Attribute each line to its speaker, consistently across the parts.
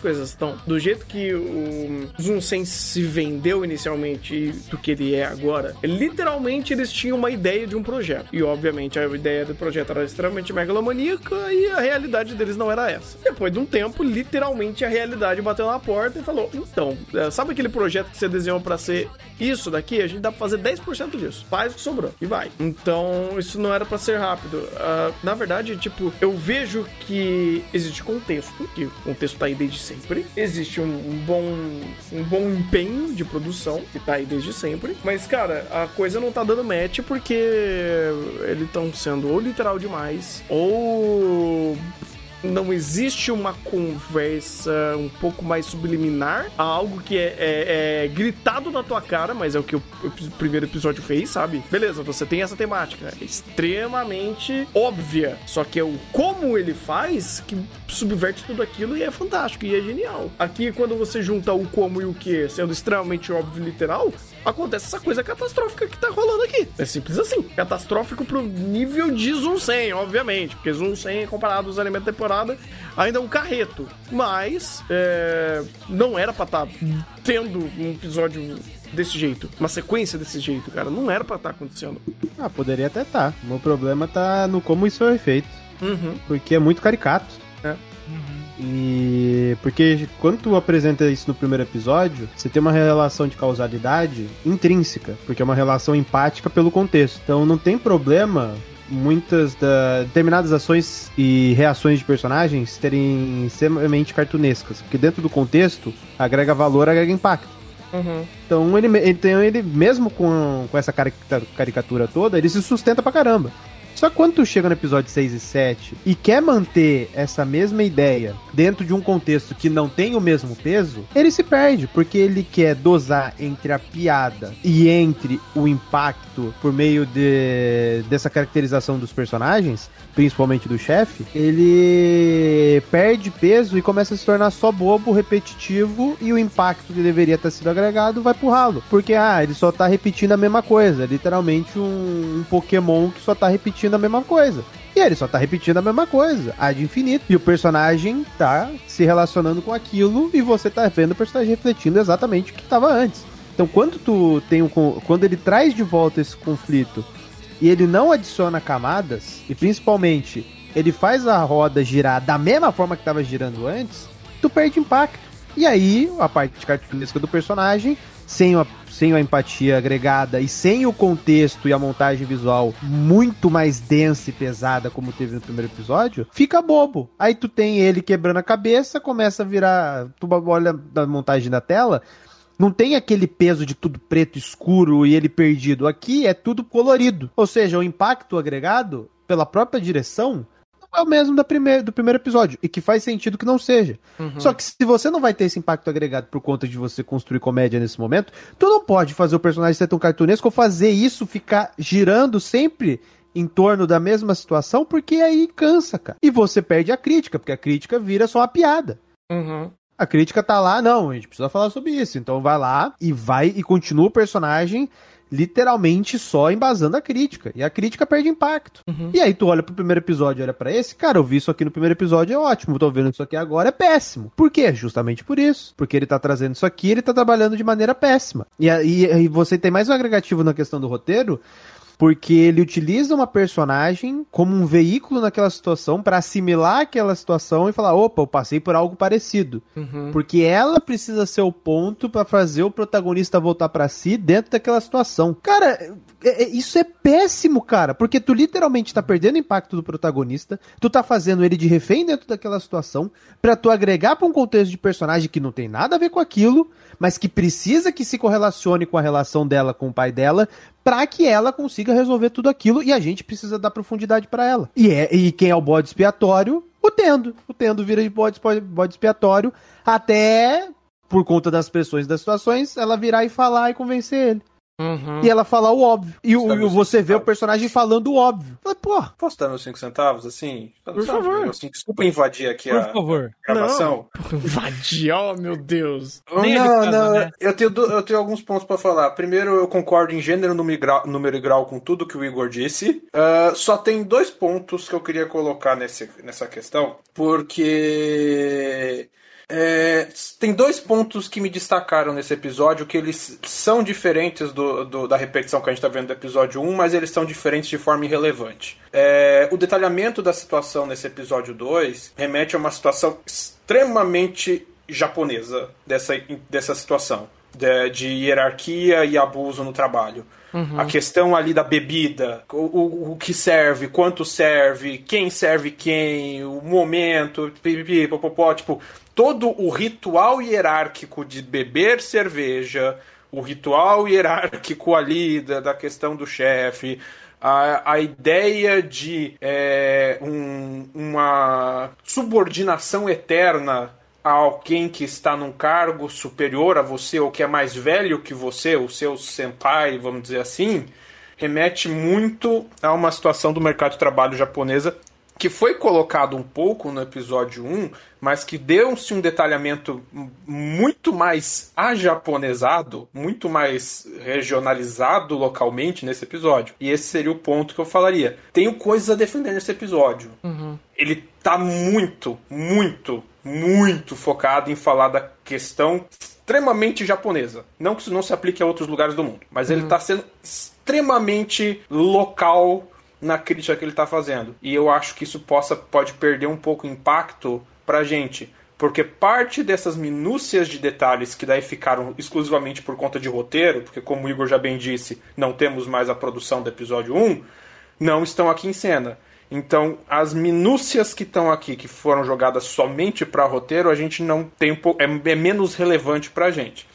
Speaker 1: coisas estão, do jeito que o Zoom Sense se vendeu inicialmente e do que ele é agora, literalmente eles tinham uma ideia de um projeto. E obviamente a ideia do projeto era extremamente megalomaníaca e a realidade deles não era essa. Depois de um tempo, literalmente a realidade bateu na porta e falou: então, é, sabe aquele projeto que você desenhou para ser isso daqui? A gente dá pra fazer 10% disso. Faz o que sobrou e vai. Então, isso não era para ser rápido. Uh, na verdade, tipo, eu vejo que existe contexto, que o contexto tá aí desde sempre. Existe um, bom um bom empenho de produção, que tá aí desde sempre. Mas, cara, a coisa não tá dando match porque eles estão sendo ou literal demais, ou não existe uma conversa um pouco mais subliminar a algo que é, é, é, gritado na tua cara, mas é o que o, o, primeiro episódio fez, sabe? Beleza, você tem essa temática é extremamente óbvia, só que é o como ele faz que subverte tudo aquilo e é fantástico e é genial. Aqui, quando você junta o como e o que, sendo extremamente óbvio e literal, acontece essa coisa catastrófica que tá rolando aqui. É simples assim. Catastrófico pro nível de Zoom 100, obviamente, porque Zoom 100 comparado aos elementos da temporada ainda é um carreto. Mas é, não era pra estar tá tendo um episódio desse jeito, uma sequência desse jeito, cara. Não era pra estar tá acontecendo.
Speaker 2: Ah, poderia até estar. Tá. O meu problema tá no como isso foi feito. Uhum. Porque é muito caricato. É. E porque quando tu apresenta isso no primeiro episódio, você tem uma relação de causalidade intrínseca, porque é uma relação empática pelo contexto. Então não tem problema muitas da, determinadas ações e reações de personagens terem extremamente cartunescas, porque dentro do contexto agrega valor, agrega impacto. Uhum. Então ele, então ele mesmo com, com essa caricatura toda, ele se sustenta pra caramba. Só que quando tu chega no episódio 6 e 7 e quer manter essa mesma ideia dentro de um contexto que não tem o mesmo peso, ele se perde, porque ele quer dosar entre a piada e entre o impacto por meio de, dessa caracterização dos personagens, principalmente do chefe, ele perde peso e começa a se tornar só bobo, repetitivo e o impacto que deveria ter sido agregado vai pro ralo. Porque, ah, ele só tá repetindo a mesma coisa, literalmente um, um Pokémon que só tá repetindo repetindo a mesma coisa. E ele só tá repetindo a mesma coisa, a de infinito. E o personagem tá se relacionando com aquilo e você tá vendo o personagem refletindo exatamente o que tava antes. Então, quando tu tem um, quando ele traz de volta esse conflito e ele não adiciona camadas e principalmente ele faz a roda girar da mesma forma que estava girando antes, tu perde impacto. E aí, a parte cartunesca do personagem, sem a sem a empatia agregada e sem o contexto e a montagem visual muito mais densa e pesada como teve no primeiro episódio, fica bobo. Aí tu tem ele quebrando a cabeça, começa a virar. Tu olha da montagem da tela, não tem aquele peso de tudo preto escuro e ele perdido. Aqui é tudo colorido. Ou seja, o impacto agregado pela própria direção é o mesmo da primeir, do primeiro episódio. E que faz sentido que não seja. Uhum. Só que se você não vai ter esse impacto agregado por conta de você construir comédia nesse momento, tu não pode fazer o personagem ser tão cartunesco ou fazer isso ficar girando sempre em torno da mesma situação, porque aí cansa, cara. E você perde a crítica, porque a crítica vira só uma piada. Uhum. A crítica tá lá, não, a gente precisa falar sobre isso. Então vai lá e vai e continua o personagem literalmente só embasando a crítica. E a crítica perde impacto. Uhum. E aí tu olha pro primeiro episódio, olha para esse, cara, eu vi isso aqui no primeiro episódio, é ótimo. Tô vendo isso aqui agora, é péssimo. Por quê? Justamente por isso. Porque ele tá trazendo isso aqui, ele tá trabalhando de maneira péssima. E, e você tem mais um agregativo na questão do roteiro, porque ele utiliza uma personagem como um veículo naquela situação para assimilar aquela situação e falar, opa, eu passei por algo parecido. Uhum. Porque ela precisa ser o ponto para fazer o protagonista voltar para si dentro daquela situação. Cara, é, é, isso é péssimo, cara, porque tu literalmente tá perdendo o impacto do protagonista, tu tá fazendo ele de refém dentro daquela situação, para tu agregar pra um contexto de personagem que não tem nada a ver com aquilo, mas que precisa que se correlacione com a relação dela com o pai dela, para que ela consiga resolver tudo aquilo e a gente precisa dar profundidade para ela. E é e quem é o bode expiatório? O Tendo. O Tendo vira de bode, bode expiatório até por conta das pressões das situações, ela virar e falar e convencer ele. Uhum. E ela fala o óbvio. E o, você vê o personagem falando o óbvio. Fala, pô.
Speaker 3: Posso dar meus 5 centavos, assim?
Speaker 1: Por favor.
Speaker 3: Assim, desculpa invadir aqui
Speaker 1: Por
Speaker 3: a
Speaker 1: favor.
Speaker 3: gravação.
Speaker 1: Não. Invadir, oh meu Deus.
Speaker 3: Não, casa, não. Né? Eu, tenho, eu tenho alguns pontos para falar. Primeiro, eu concordo em gênero, número e grau, número e grau com tudo que o Igor disse. Uh, só tem dois pontos que eu queria colocar nesse, nessa questão. Porque É, tem dois pontos que me destacaram nesse episódio, que eles são diferentes do, do da repetição que a gente está vendo do episódio 1, mas eles são diferentes de forma irrelevante. É, o detalhamento da situação nesse episódio 2 remete a uma situação extremamente japonesa dessa, dessa situação de, de hierarquia e abuso no trabalho. Uhum. A questão ali da bebida, o, o, o, que serve, quanto serve, quem serve quem, o momento, pipipi, popopó, tipo, todo o ritual hierárquico de beber cerveja, o ritual hierárquico ali da, da questão do chefe, a, a ideia de é, um, uma subordinação eterna a alguém que está num cargo superior a você ou que é mais velho que você, o seu senpai, vamos dizer assim, remete muito a uma situação do mercado de trabalho japonesa que foi colocado um pouco no episódio 1, mas que deu-se um detalhamento muito mais ajaponesado, muito mais regionalizado localmente nesse episódio. E esse seria o ponto que eu falaria. Tenho coisas a defender nesse episódio. Uhum. Ele tá muito, muito, muito focado em falar da questão extremamente japonesa. Não que isso não se aplique a outros lugares do mundo, mas uhum. ele tá sendo extremamente local na crítica que ele está fazendo. E eu acho que isso possa, pode perder um pouco impacto pra gente. Porque parte dessas minúcias de detalhes que daí ficaram exclusivamente por conta de roteiro, porque como o Igor já bem disse, não temos mais a produção do episódio 1, não estão aqui em cena. Então, as minúcias que estão aqui, que foram jogadas somente para roteiro, a gente não tem um é, é menos relevante para a gente.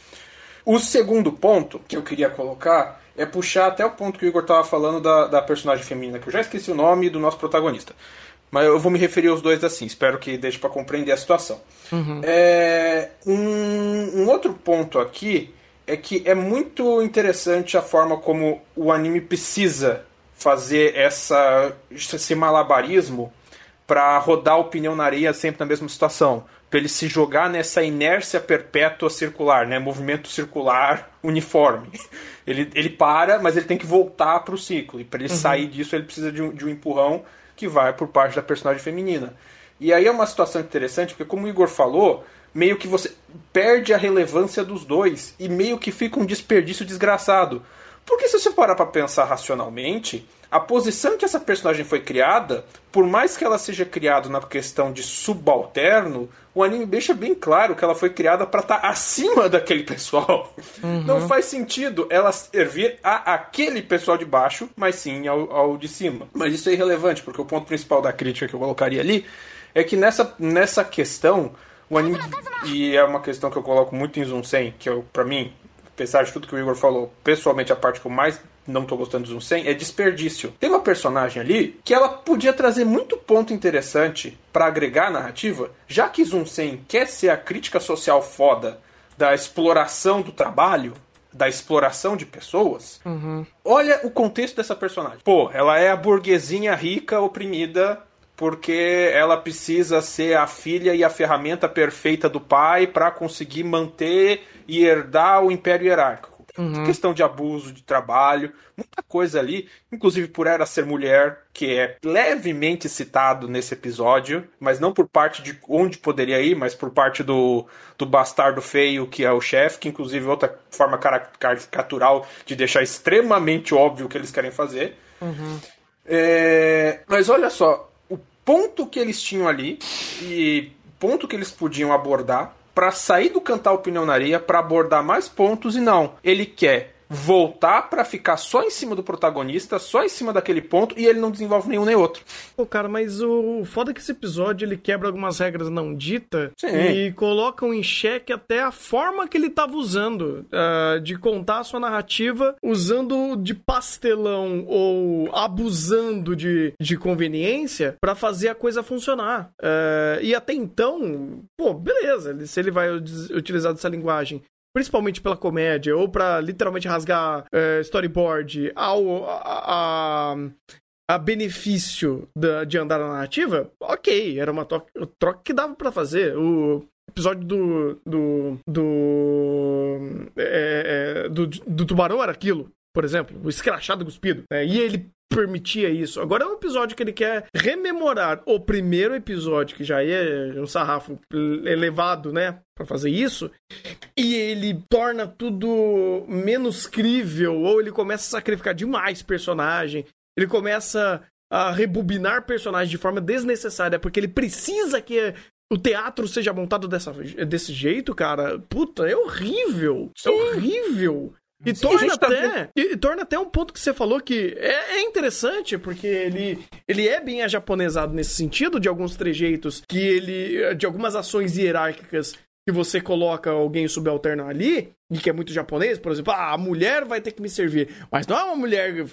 Speaker 3: O segundo ponto que eu queria colocar é puxar até o ponto que o Igor estava falando da, da personagem feminina, que eu já esqueci o nome do nosso protagonista. Mas eu vou me referir aos dois assim, espero que deixe para compreender a situação. Uhum. É, um, um outro ponto aqui é que é muito interessante a forma como o anime precisa fazer essa, esse malabarismo para rodar a opinião na areia sempre na mesma situação para ele se jogar nessa inércia perpétua circular, né? Movimento circular uniforme. Ele, ele para, mas ele tem que voltar para o ciclo. E para ele uhum. sair disso, ele precisa de um, de um empurrão que vai por parte da personagem feminina. E aí é uma situação interessante, porque como o Igor falou, meio que você perde a relevância dos dois e meio que fica um desperdício desgraçado. Porque se você parar para pensar racionalmente, a posição que essa personagem foi criada, por mais que ela seja criada na questão de subalterno, o anime deixa bem claro que ela foi criada para estar tá acima daquele pessoal. Uhum. Não faz sentido ela servir a aquele pessoal de baixo, mas sim ao, ao de cima. Mas isso é irrelevante, porque o ponto principal da crítica que eu colocaria ali é que nessa, nessa questão, o anime. E é uma questão que eu coloco muito em Zunsen, que é, para mim, apesar de tudo que o Igor falou, pessoalmente a parte que eu mais não tô gostando do Zoom é desperdício. Tem uma personagem ali que ela podia trazer muito ponto interessante para agregar a narrativa, já que Zoom quer ser a crítica social foda da exploração do trabalho, da exploração de pessoas, uhum. olha o contexto dessa personagem. Pô, ela é a burguesinha rica oprimida porque ela precisa ser a filha e a ferramenta perfeita do pai para conseguir manter e herdar o império hierárquico. Uhum. Questão de abuso de trabalho, muita coisa ali, inclusive por ela ser mulher, que é levemente citado nesse episódio, mas não por parte de onde poderia ir, mas por parte do, do bastardo feio, que é o chefe, que inclusive é outra forma caricatural de deixar extremamente óbvio o que eles querem fazer. Uhum. É, mas olha só, o ponto que eles tinham ali e ponto que eles podiam abordar para sair do cantar opinionaria para abordar mais pontos e não. Ele quer voltar para ficar só em cima do protagonista, só em cima daquele ponto, e ele não desenvolve nenhum nem outro.
Speaker 1: Pô, cara, mas o foda é que esse episódio ele quebra algumas regras não ditas e colocam em xeque até a forma que ele tava usando uh, de contar a sua narrativa, usando de pastelão ou abusando de, de conveniência para fazer a coisa funcionar. Uh, e até então, pô, beleza, se ele vai utilizar dessa linguagem principalmente pela comédia, ou para literalmente rasgar é, storyboard ao, a, a, a benefício da, de andar na narrativa, ok, era uma troca que dava para fazer. O episódio do. do. do. É, é, do, do tubarão era aquilo. Por exemplo, o escrachado cuspido, né? E ele permitia isso. Agora é um episódio que ele quer rememorar o primeiro episódio, que já é um sarrafo elevado, né? Pra fazer isso, e ele torna tudo menos crível, ou ele começa a sacrificar demais personagem, ele começa a rebobinar personagens de forma desnecessária, porque ele precisa que o teatro seja montado dessa, desse jeito, cara. Puta, é horrível. É Sim. É horrível. E torna, até, e torna até um ponto que você falou que é, é, interessante, porque ele, ele é bem ajaponesado nesse sentido, de alguns trejeitos, que ele. de algumas ações hierárquicas que você coloca alguém subalterno ali, e que é muito japonês, por exemplo, ah, a mulher vai ter que me servir. Mas não é uma mulher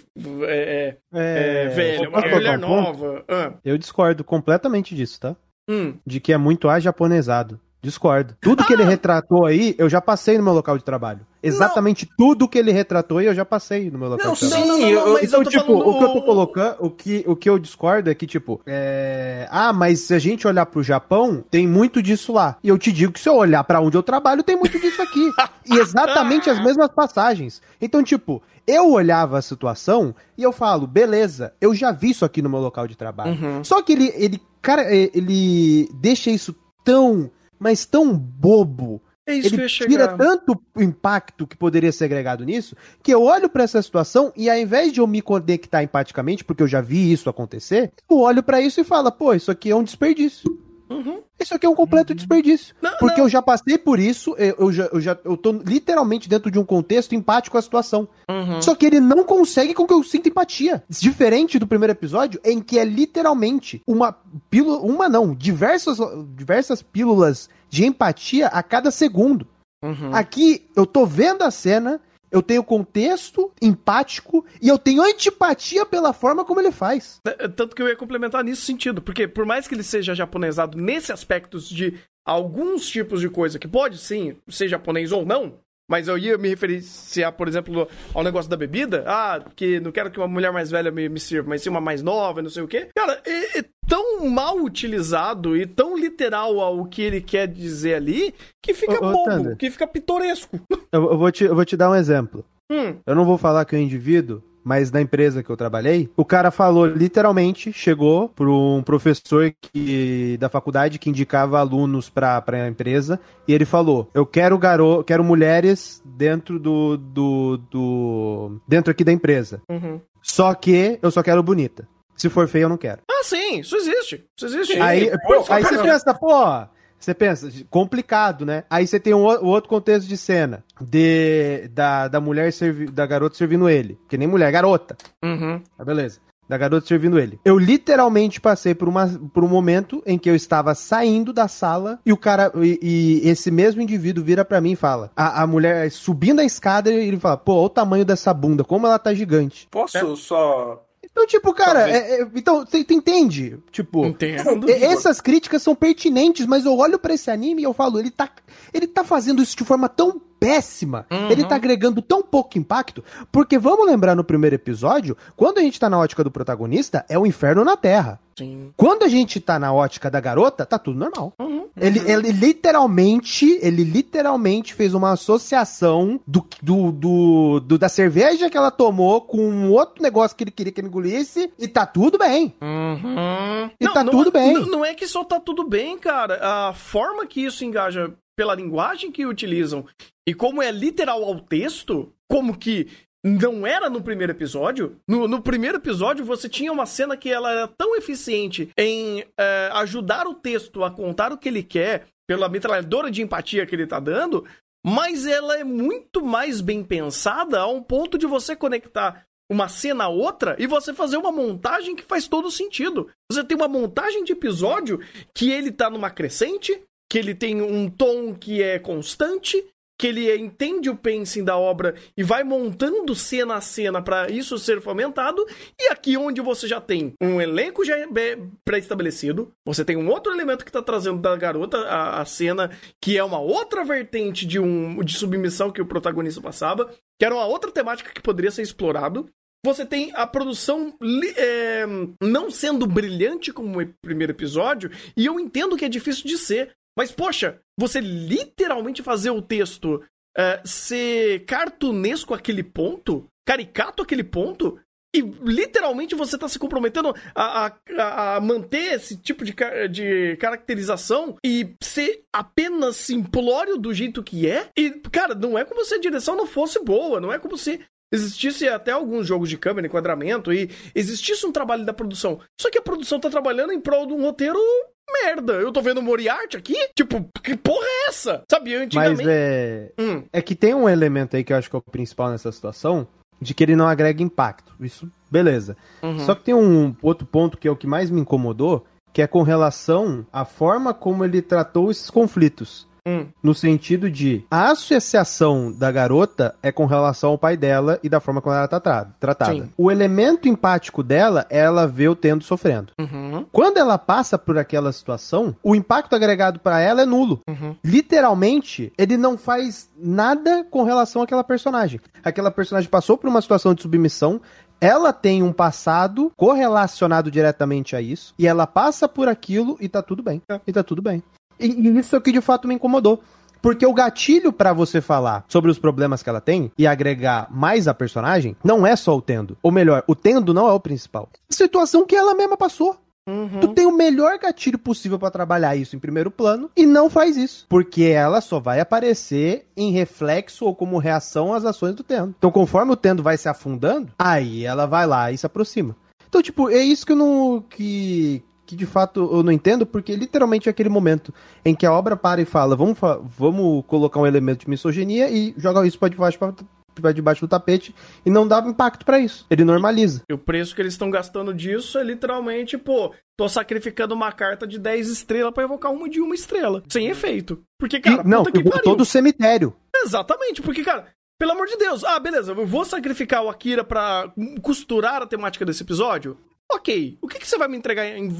Speaker 1: é, é, é, velha, é uma mulher nova.
Speaker 2: Ah. Eu discordo completamente disso, tá? Hum. De que é muito ajaponesado. Discordo. Tudo ah. que ele ah! retratou aí, eu já passei no meu local de trabalho. Exatamente não. tudo que ele retratou eu já passei no meu local não, de trabalho. Sim, não, não, então, tipo, o que eu tô colocando, o que, o que eu discordo é que, tipo, é... ah, mas se a gente olhar pro Japão, tem muito disso lá. E eu te digo que se eu olhar para onde eu trabalho, tem muito disso aqui. e exatamente as mesmas passagens. Então, tipo, eu olhava a situação e eu falo, beleza, eu já vi isso aqui no meu local de trabalho. Uhum. Só que ele, ele, cara, ele deixa isso tão mas tão bobo. É isso ele que eu ia chegar. tira tanto impacto que poderia ser agregado nisso, que eu olho para essa situação e ao invés de eu me conectar empaticamente, porque eu já vi isso acontecer, eu olho para isso e falo, pô, isso aqui é um desperdício. Uhum. Isso aqui é um completo uhum. desperdício. Não, porque não. eu já passei por isso, eu, eu, já, eu já eu tô literalmente dentro de um contexto empático com a situação. Uhum. Só que ele não consegue com que eu sinta empatia. Diferente do primeiro episódio, em que é literalmente uma pílula, uma não, diversas, diversas pílulas de empatia a cada segundo. Uhum. Aqui eu tô vendo a cena, eu tenho contexto empático e eu tenho antipatia pela forma como ele faz.
Speaker 1: Tanto que eu ia complementar nisso sentido, porque por mais que ele seja japonesado nesse aspecto de alguns tipos de coisa que pode sim ser japonês ou não, mas eu ia me referenciar, por exemplo, ao negócio da bebida. Ah, que não quero que uma mulher mais velha me, me sirva, mas sim uma mais nova, não sei o quê. Cara, é, é, tão mal utilizado e tão literal ao que ele quer dizer ali que fica ô, ô, bobo, Thunder, que fica pitoresco.
Speaker 2: Eu, eu, vou te, eu vou te dar um exemplo. Hum. Eu não vou falar que é um indivíduo, mas na empresa que eu trabalhei, o cara falou literalmente, chegou para um professor que, da faculdade que indicava alunos para a empresa e ele falou: "Eu quero garo, quero mulheres dentro do, do, do dentro aqui da empresa. Uhum. Só que eu só quero bonita. Se for feia eu não quero."
Speaker 1: Ah, sim, isso existe. Isso existe.
Speaker 2: Aí, pô, aí você pensa, pô, você pensa, complicado, né? Aí você tem um, um, outro contexto de cena de da, da mulher servi, da garota servindo ele, que nem mulher, garota. Uhum. Ah, beleza. Da garota servindo ele. Eu literalmente passei por, uma, por um momento em que eu estava saindo da sala e o cara. E, e esse mesmo indivíduo vira para mim e fala: a, a mulher subindo a escada e ele fala: pô, olha o tamanho dessa bunda, como ela tá gigante.
Speaker 3: Posso é. só
Speaker 2: então, tipo, cara, é, é, então, tu entende? Tipo, Entendo. essas críticas são pertinentes, mas eu olho para esse anime e eu falo, ele tá, ele tá fazendo isso de forma tão péssima. Uhum. Ele tá agregando tão pouco impacto, porque vamos lembrar no primeiro episódio, quando a gente tá na ótica do protagonista, é o inferno na Terra. Sim. Quando a gente tá na ótica da garota, tá tudo normal. Uhum. Ele, uhum. ele literalmente, ele literalmente fez uma associação do, do, do, do, da cerveja que ela tomou com um outro negócio que ele queria que ele engolisse e tá tudo bem. Uhum. E não, tá não, tudo é, bem.
Speaker 1: Não, não é que só tá tudo bem, cara. A forma que isso engaja pela linguagem que utilizam e como é literal ao texto, como que não era no primeiro episódio. No, no, primeiro episódio, você tinha uma cena que ela era tão eficiente em é, ajudar o texto a contar o que ele quer, pela metralhadora de empatia que ele tá dando, mas ela é muito mais bem pensada a um ponto de você conectar uma cena a outra e você fazer uma montagem que faz todo sentido. Você tem uma montagem de episódio que ele tá numa crescente, que ele tem um tom que é constante, que ele entende o pacing da obra e vai montando cena a cena para isso ser fomentado, e aqui onde você já tem um elenco já pré-estabelecido, você tem um outro elemento que está trazendo da garota a, a, cena, que é uma outra vertente de um de submissão que o protagonista passava, que era uma outra temática que poderia ser explorado, você tem a produção é, não sendo brilhante como o primeiro episódio, e eu entendo que é difícil de ser, mas, poxa, você literalmente fazer o texto uh, ser cartunesco aquele ponto, caricato aquele ponto e literalmente você tá se comprometendo a, a, a manter esse tipo de, de caracterização e ser apenas simplório do jeito que é. E, cara, não é como se a direção não fosse boa, não é como se existisse até alguns jogos de câmera, enquadramento, e existisse um trabalho da produção. Só que a produção tá trabalhando em prol de um roteiro merda. Eu tô vendo Moriarty aqui, tipo, que porra é essa? Sabe,
Speaker 2: antigamente... Mas é... Hum. É que tem um elemento aí que eu acho que é o principal nessa situação, de que ele não agrega impacto. Isso, beleza. Uhum. Só que tem um outro ponto que é o que mais me incomodou, que é com relação à forma como ele tratou esses conflitos. Hum. No sentido de a associação da garota é com relação ao pai dela e da forma como ela é tratada. tratada. O elemento empático dela é ela ver o Tendo sofrendo. Uhum. Quando ela passa por aquela situação, o impacto agregado para ela é nulo. Uhum. Literalmente, ele não faz nada com relação àquela personagem. Aquela personagem passou por uma situação de submissão, ela tem um passado correlacionado diretamente a isso, e ela passa por aquilo e tá tudo bem. É. E tá tudo bem. E, isso é o que de fato me incomodou. Porque o gatilho para você falar sobre os problemas que ela tem e agregar mais a personagem não é só o Tendo. Ou melhor, o Tendo não é o principal. Situação que ela mesma passou. Uhum. Tu tem o melhor gatilho possível para trabalhar isso em primeiro plano e não faz isso. Porque ela só vai aparecer em reflexo ou como reação às ações do Tendo. Então, conforme o Tendo vai se afundando, aí ela vai lá e se aproxima. Então, tipo, é isso que eu não. que, que de fato eu não entendo, porque literalmente é aquele momento em que a obra para e fala: vamos, vamos colocar um elemento de misoginia e joga isso para debaixo, pra debaixo do tapete e não dá impacto para isso. Ele normaliza.
Speaker 1: E o preço que eles estão gastando disso é literalmente, pô, tô sacrificando uma carta de 10 estrelas para evocar uma de uma estrela. Sem efeito. Porque, cara,
Speaker 2: e, não, que pariu. todo o cemitério.
Speaker 1: Exatamente, porque, cara, pelo amor de Deus. Ah, beleza, eu vou sacrificar o Akira pra costurar a temática desse episódio? Ok, o que, que você vai me entregar em,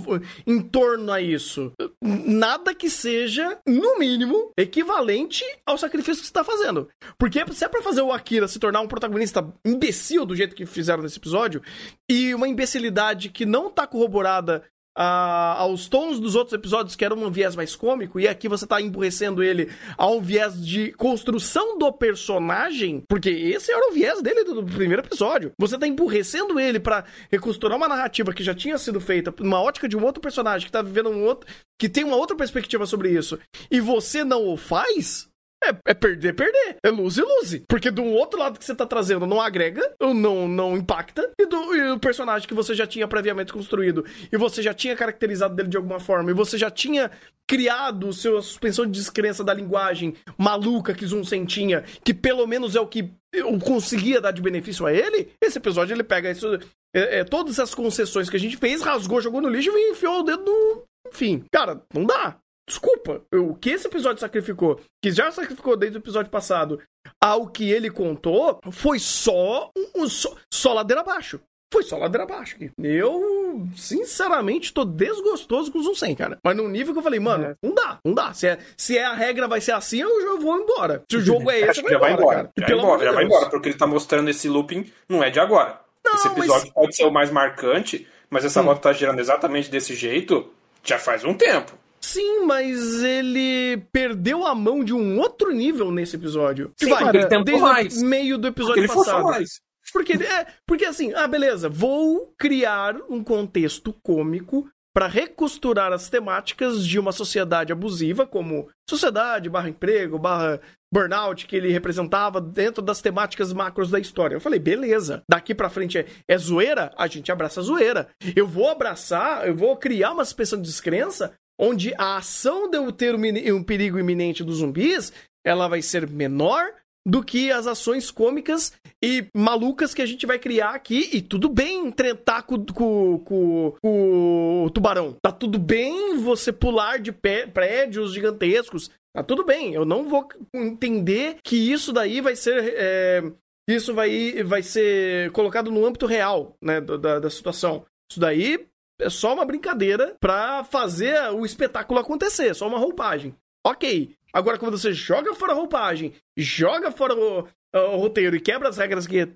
Speaker 1: em, torno a isso? Nada que seja, no mínimo, equivalente ao sacrifício que você está fazendo. Porque se é pra fazer o Akira se tornar um protagonista imbecil do jeito que fizeram nesse episódio, e uma imbecilidade que não tá corroborada a, aos tons dos outros episódios, que era um viés mais cômico, e aqui você tá emburrecendo ele a um viés de construção do personagem, porque esse era o viés dele do, do primeiro episódio. Você tá emburrecendo ele para recosturar uma narrativa que já tinha sido feita, uma ótica de um outro personagem que tá vivendo um outro. que tem uma outra perspectiva sobre isso, e você não o faz, é, é perder, perder. É lose e lose. Porque do outro lado que você tá trazendo não agrega, não, não impacta, e, do, e o personagem que você já tinha previamente construído, e você já tinha caracterizado dele de alguma forma, e você já tinha criado sua suspensão de descrença da linguagem maluca que Zoom tinha, que pelo menos é o que eu conseguia dar de benefício a ele, esse episódio ele pega isso, é, é, todas essas concessões que a gente fez, rasgou, jogou no lixo e enfiou o dedo no. Enfim, cara, não dá. Desculpa, o que esse episódio sacrificou, que já sacrificou desde o episódio passado, ao que ele contou, foi só um, só, só ladeira abaixo. Foi só ladeira abaixo. Eu, sinceramente, tô desgostoso com o Zoom 100, cara. Mas num nível que eu falei, mano, é. não dá, não dá. Se, é, se é a regra vai ser assim, eu, eu vou embora. Se o jogo é esse,
Speaker 3: vai, vai embora. Já, vai embora, já vai embora, porque ele tá mostrando esse looping, não é de agora. Não, esse episódio mas... pode ser o mais marcante, mas essa hum. moto tá girando exatamente desse jeito já faz um tempo.
Speaker 1: Sim, mas ele perdeu a mão de um outro nível nesse episódio.
Speaker 3: Sim, vai, ele desde mais.
Speaker 1: o meio do episódio
Speaker 3: porque
Speaker 1: passado.
Speaker 3: Mais.
Speaker 1: Porque, é, porque assim, ah, beleza, vou criar um contexto cômico para recosturar as temáticas de uma sociedade abusiva, como sociedade, barra emprego, barra burnout, que ele representava dentro das temáticas macros da história. Eu falei, beleza, daqui para frente é, é zoeira? A gente abraça a zoeira. Eu vou abraçar, eu vou criar uma suspensão de descrença onde a ação de eu ter um perigo iminente dos zumbis, ela vai ser menor do que as ações cômicas e malucas que a gente vai criar aqui. E tudo bem tretar com, com, com, com o tubarão. Tá tudo bem você pular de pé, prédios gigantescos. Tá tudo bem. Eu não vou entender que isso daí vai ser. É, isso vai, vai ser colocado no âmbito real, né, da, da situação. Isso daí é só uma brincadeira pra fazer o espetáculo acontecer, só uma roupagem. Ok. Agora, quando você joga fora a roupagem, joga fora o, o roteiro e quebra as regras que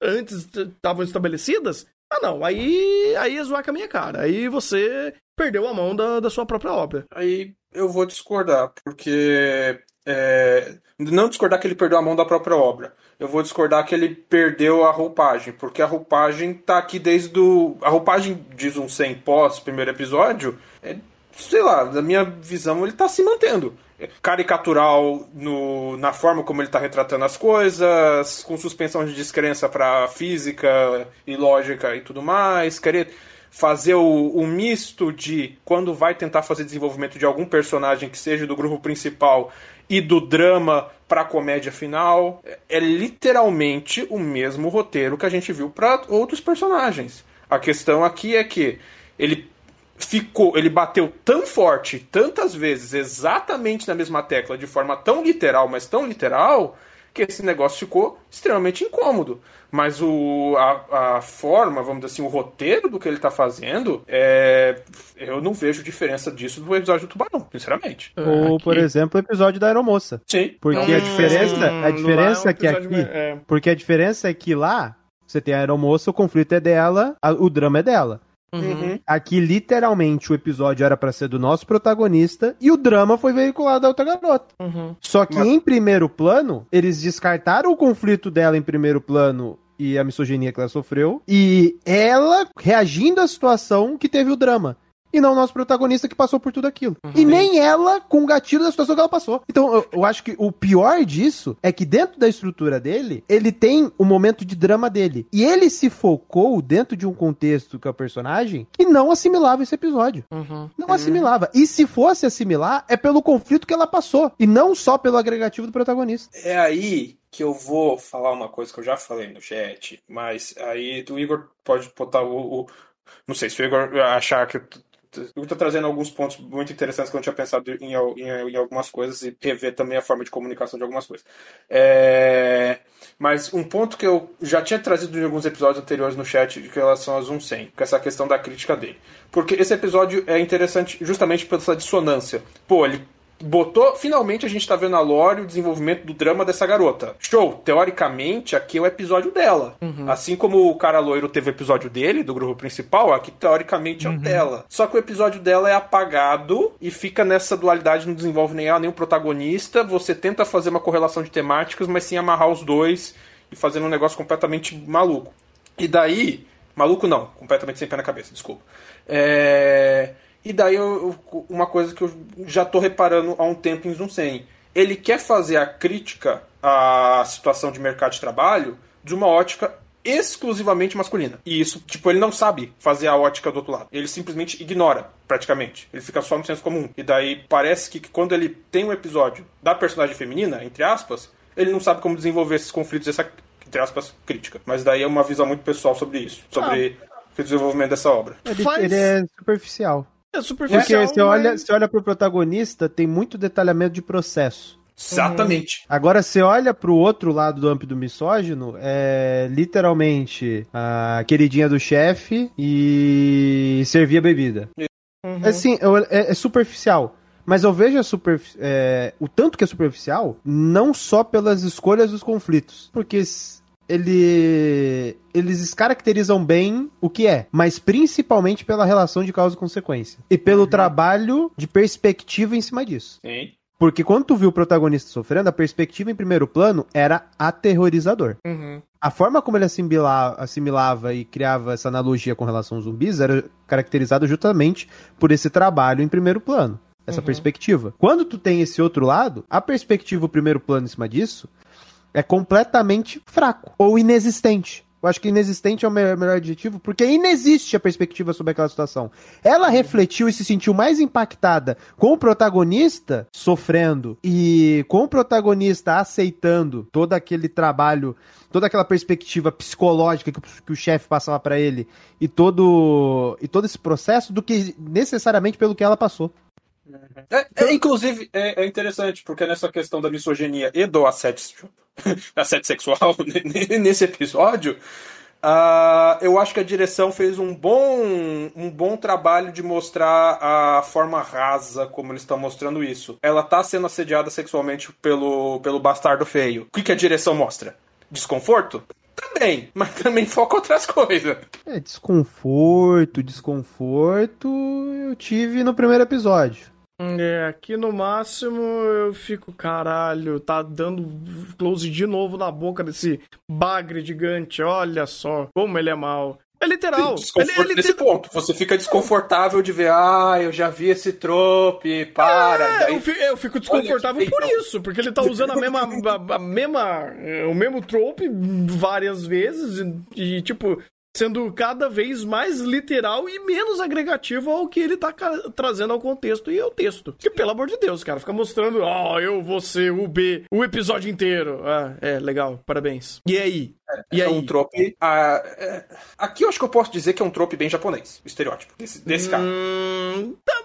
Speaker 1: antes estavam estabelecidas, ah, não. Aí, aí é zoar com a minha cara. Aí você perdeu a mão da, da sua própria obra.
Speaker 3: Aí eu vou discordar, porque É, não discordar que ele perdeu a mão da própria obra. Eu vou discordar que ele perdeu a roupagem, porque a roupagem tá aqui desde o. A roupagem diz um 100 pós primeiro episódio, é, sei lá, da minha visão, ele tá se mantendo caricatural no, na forma como ele está retratando as coisas, com suspensão de descrença para física e lógica e tudo mais, querer fazer o, o, misto de quando vai tentar fazer desenvolvimento de algum personagem que seja do grupo principal e do drama para comédia final é literalmente o mesmo roteiro que a gente viu para outros personagens. A questão aqui é que ele ficou, ele bateu tão forte, tantas vezes, exatamente na mesma tecla, de forma tão literal, mas tão literal, que esse negócio ficou extremamente incômodo. Mas o, a, a forma, vamos dizer assim, o roteiro do que ele está fazendo, é, eu não vejo diferença disso do episódio do Tubarão, sinceramente.
Speaker 2: Ou, aqui... por exemplo, o episódio da Aeromoça.
Speaker 3: Sim.
Speaker 2: Porque hum, a diferença, a diferença é, um que aqui, é. porque a diferença é que lá você tem a aeromoça, o conflito é dela, a, o drama é dela. Uhum. Aqui, literalmente, o episódio era para ser do nosso protagonista e o drama foi veiculado da outra garota. Uhum. Só que Mas... em primeiro plano, eles descartaram o conflito dela em primeiro plano e a misoginia que ela sofreu, e ela reagindo à situação que teve o drama e não o nosso protagonista que passou por tudo aquilo. Uhum. E nem ela com o gatilho da situação que ela passou. Então, eu, eu, acho que o pior disso é que dentro da estrutura dele, ele tem o momento de drama dele. E ele se focou dentro de um contexto com a personagem que não assimilava esse episódio. Uhum. Não uhum. assimilava. E se fosse assimilar, é pelo conflito que ela passou. E não só pelo agregativo do protagonista.
Speaker 3: É aí que eu vou falar uma coisa que eu já falei no chat, mas aí o Igor pode botar o, o não sei se o Igor achar que eu estou trazendo alguns pontos muito interessantes que eu não tinha pensado em, em, em, algumas coisas e rever também a forma de comunicação de algumas coisas. É, mas um ponto que eu já tinha trazido em alguns episódios anteriores no chat de relação a Zoom 100, que é essa questão da crítica dele. Porque esse episódio é interessante justamente pela dissonância. Pô, ele botou. Finalmente a gente tá vendo a Lore o desenvolvimento do drama dessa garota. Show! Teoricamente, aqui é o episódio dela. Uhum. Assim como o cara loiro teve o episódio dele, do grupo principal, aqui teoricamente é o uhum. dela. Só que o episódio dela é apagado e fica nessa dualidade, não desenvolve nem ela nem o protagonista. Você tenta fazer uma correlação de temáticas, mas sim amarrar os dois e fazendo um negócio completamente maluco. E daí. Maluco não, completamente sem pé na cabeça, desculpa. É. E daí eu, uma coisa que eu já estou reparando há um tempo em Zoom 100. Ele quer fazer a crítica à situação de mercado de trabalho de uma ótica exclusivamente masculina. E isso, tipo, ele não sabe fazer a ótica do outro lado. Ele simplesmente ignora, praticamente. Ele fica só no senso comum. E daí parece que quando ele tem um episódio da personagem feminina, entre aspas, ele não sabe como desenvolver esses conflitos, essa, entre aspas, crítica. Mas daí é uma visão muito pessoal sobre isso, sobre ah. o desenvolvimento dessa obra.
Speaker 2: Ele, Faz... ele é superficial.
Speaker 1: É superficial.
Speaker 2: Porque você mas... olha, você olha pro protagonista, tem muito detalhamento de processo.
Speaker 3: Exatamente.
Speaker 2: Uhum. Agora, você olha pro outro lado do âmbito misógino, é literalmente a queridinha do chefe e servir a bebida. Uhum. Assim, é, é, superficial. Mas eu vejo super, é, o tanto que é superficial, não só pelas escolhas dos conflitos. Porque ele eles descaracterizam bem o que é, mas principalmente pela relação de causa e consequência e pelo uhum. trabalho de perspectiva em cima disso. Sim. Porque quando tu viu o protagonista sofrendo, a perspectiva em primeiro plano era aterrorizador. Uhum. A forma como ele assimilava, assimilava e criava essa analogia com relação aos zumbis era caracterizada justamente por esse trabalho em primeiro plano. Essa uhum. perspectiva. Quando tu tem esse outro lado, a perspectiva, o primeiro plano em cima disso, é completamente fraco ou inexistente. Eu acho que inexistente é o melhor, adjetivo, porque inexiste a perspectiva sobre aquela situação. Ela refletiu e se sentiu mais impactada com o protagonista sofrendo e com o protagonista aceitando todo aquele trabalho, toda aquela perspectiva psicológica que, que o chefe passava para ele e todo, e todo esse processo do que necessariamente pelo que ela passou.
Speaker 3: É, é, inclusive, é, é, interessante, porque nessa questão da misoginia e do assédio, assédio sexual nesse episódio, uh, eu acho que a direção fez um bom, um bom trabalho de mostrar a forma rasa como eles estão mostrando isso. Ela está sendo assediada sexualmente pelo, pelo bastardo feio. O que, que a direção mostra? Desconforto? Também, mas também foca outras coisas.
Speaker 2: É, desconforto, desconforto eu tive no primeiro episódio.
Speaker 1: É, aqui no máximo eu fico, caralho, tá dando close de novo na boca desse bagre gigante. Olha só como ele é mal. É literal.
Speaker 3: Ele, ele, nesse ponto, você fica desconfortável de ver, ah, eu já vi esse trope, para.
Speaker 1: É, daí... eu, fico, eu, fico, desconfortável por isso, porque ele tá usando a mesma, a, a, mesma, o mesmo trope várias vezes e, tipo, sendo cada vez mais literal e menos agregativo ao que ele tá trazendo ao contexto e ao texto. Que, pelo amor de Deus, cara, fica mostrando, ó, oh, eu, você, o B, o episódio inteiro. Ah, é, legal, parabéns. E aí?
Speaker 3: É, e é aí? um trope. Ah, é, aqui eu acho que eu posso dizer que é um trope bem japonês, o estereótipo desse, desse hum, cara.
Speaker 1: Tá,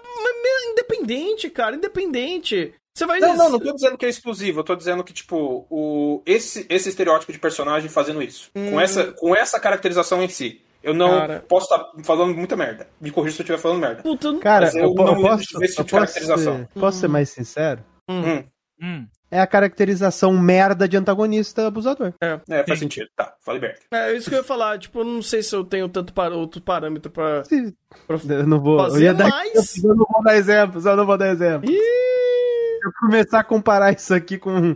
Speaker 1: independente, cara, independente.
Speaker 3: Você vai Não, não, não tô dizendo que é exclusivo, eu tô dizendo que, tipo, o, esse, esse estereótipo de personagem fazendo isso. Hum. Com, essa, com essa caracterização em si. Eu não Cara. posso estar tá falando muita merda. Me corrija se eu estiver falando merda.
Speaker 2: Puta, Cara, Mas eu, eu não posso, esse tipo de caracterização. Ser, posso ser mais sincero?
Speaker 1: Hum. hum.
Speaker 2: É a caracterização merda de antagonista abusador.
Speaker 3: É, é faz Sim. sentido. Tá, fale merda.
Speaker 1: É isso que eu ia falar. Tipo, eu não sei se eu tenho tanto para, outro parâmetro pra,
Speaker 2: pra eu não vou, fazer eu ia dar, mais. Eu não vou dar exemplos, eu não vou dar exemplos. Ih! eu começar a comparar isso aqui com,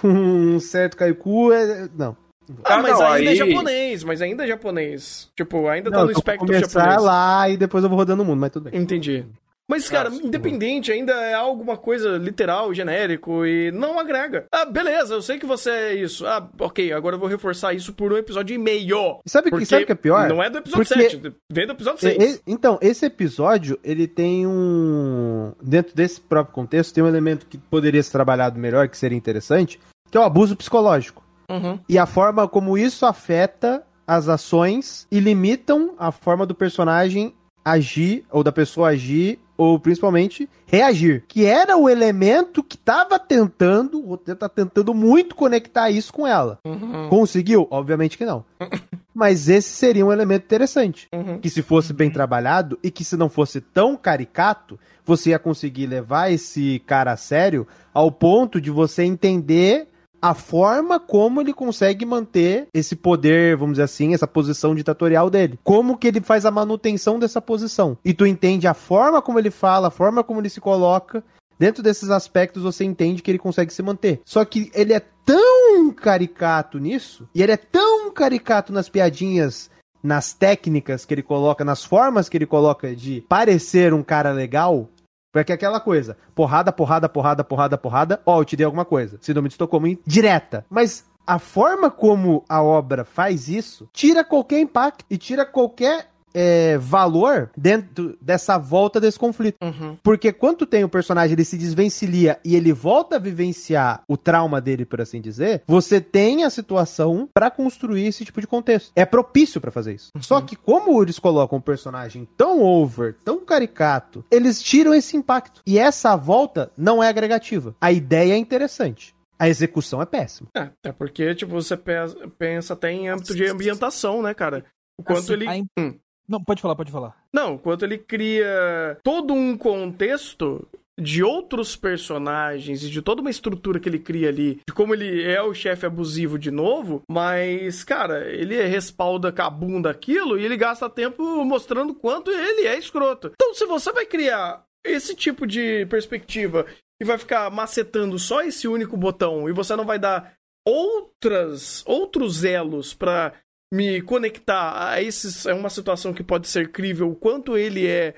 Speaker 2: com um certo Kaiku, é... não.
Speaker 1: Ah, ah mas não, ainda é aí... é japonês, mas ainda é japonês. Tipo, ainda tá não, tá no espectro
Speaker 2: japonês. começar lá e depois eu vou rodando o mundo, mas tudo bem.
Speaker 1: Entendi. Mas, cara, Nossa, independente, ainda é alguma coisa literal, genérico e não agrega. Ah, beleza, eu sei que você é isso. Ah, ok, agora eu vou reforçar isso por um episódio e meio.
Speaker 2: Sabe o que é pior?
Speaker 1: Não é do episódio porque... 7, vem do episódio 6.
Speaker 2: então, esse episódio, ele tem um. Dentro desse próprio contexto, tem um elemento que poderia ser trabalhado melhor, que seria interessante, que é o abuso psicológico. Uhum. E a forma como isso afeta as ações e limitam a forma do personagem agir, ou da pessoa agir ou principalmente reagir, que era o elemento que estava tentando, o roteiro tá tentando muito conectar isso com ela. Uhum. Conseguiu? Obviamente que não. Mas esse seria um elemento interessante, uhum. que se fosse bem trabalhado e que se não fosse tão caricato, você ia conseguir levar esse cara a sério ao ponto de você entender a forma como ele consegue manter esse poder, vamos dizer assim, essa posição ditatorial dele. Como que ele faz a manutenção dessa posição. E tu entende a forma como ele fala, a forma como ele se coloca. Dentro desses aspectos você entende que ele consegue se manter. Só que ele é tão caricato nisso, e ele é tão caricato nas piadinhas nas técnicas que ele coloca, nas formas que ele coloca de parecer um cara legal, porque é aquela coisa, porrada, porrada, porrada, porrada, porrada, ó, eu te dei alguma coisa. Síndrome de Estocolmo direta. Mas a forma como a obra faz isso tira qualquer impacto e tira qualquer é, valor dentro dessa volta desse conflito. Uhum. Porque quando tem o personagem, ele se desvencilia e ele volta a vivenciar o trauma dele, por assim dizer, você tem a situação para construir esse tipo de contexto. É propício para fazer isso. Uhum. Só que como eles colocam um personagem tão over, tão caricato, eles tiram esse impacto. E essa volta não é agregativa. A ideia é interessante. A execução é péssima.
Speaker 1: É, é porque, tipo, você pensa até em âmbito de ambientação, né, cara? O quanto assim, ele. A, hum.
Speaker 2: Não, pode falar, pode falar.
Speaker 1: Não, quanto ele cria todo um contexto de outros personagens e de toda uma estrutura que ele cria ali, de como ele é o chefe abusivo de novo, mas, cara, ele respalda com a bunda aquilo e ele gasta tempo mostrando quanto ele é escroto. Então, se você vai criar esse tipo de perspectiva e vai ficar macetando só esse único botão e você não vai dar outras outros elos para me conectar a esses é uma situação que pode ser crível, o quanto ele é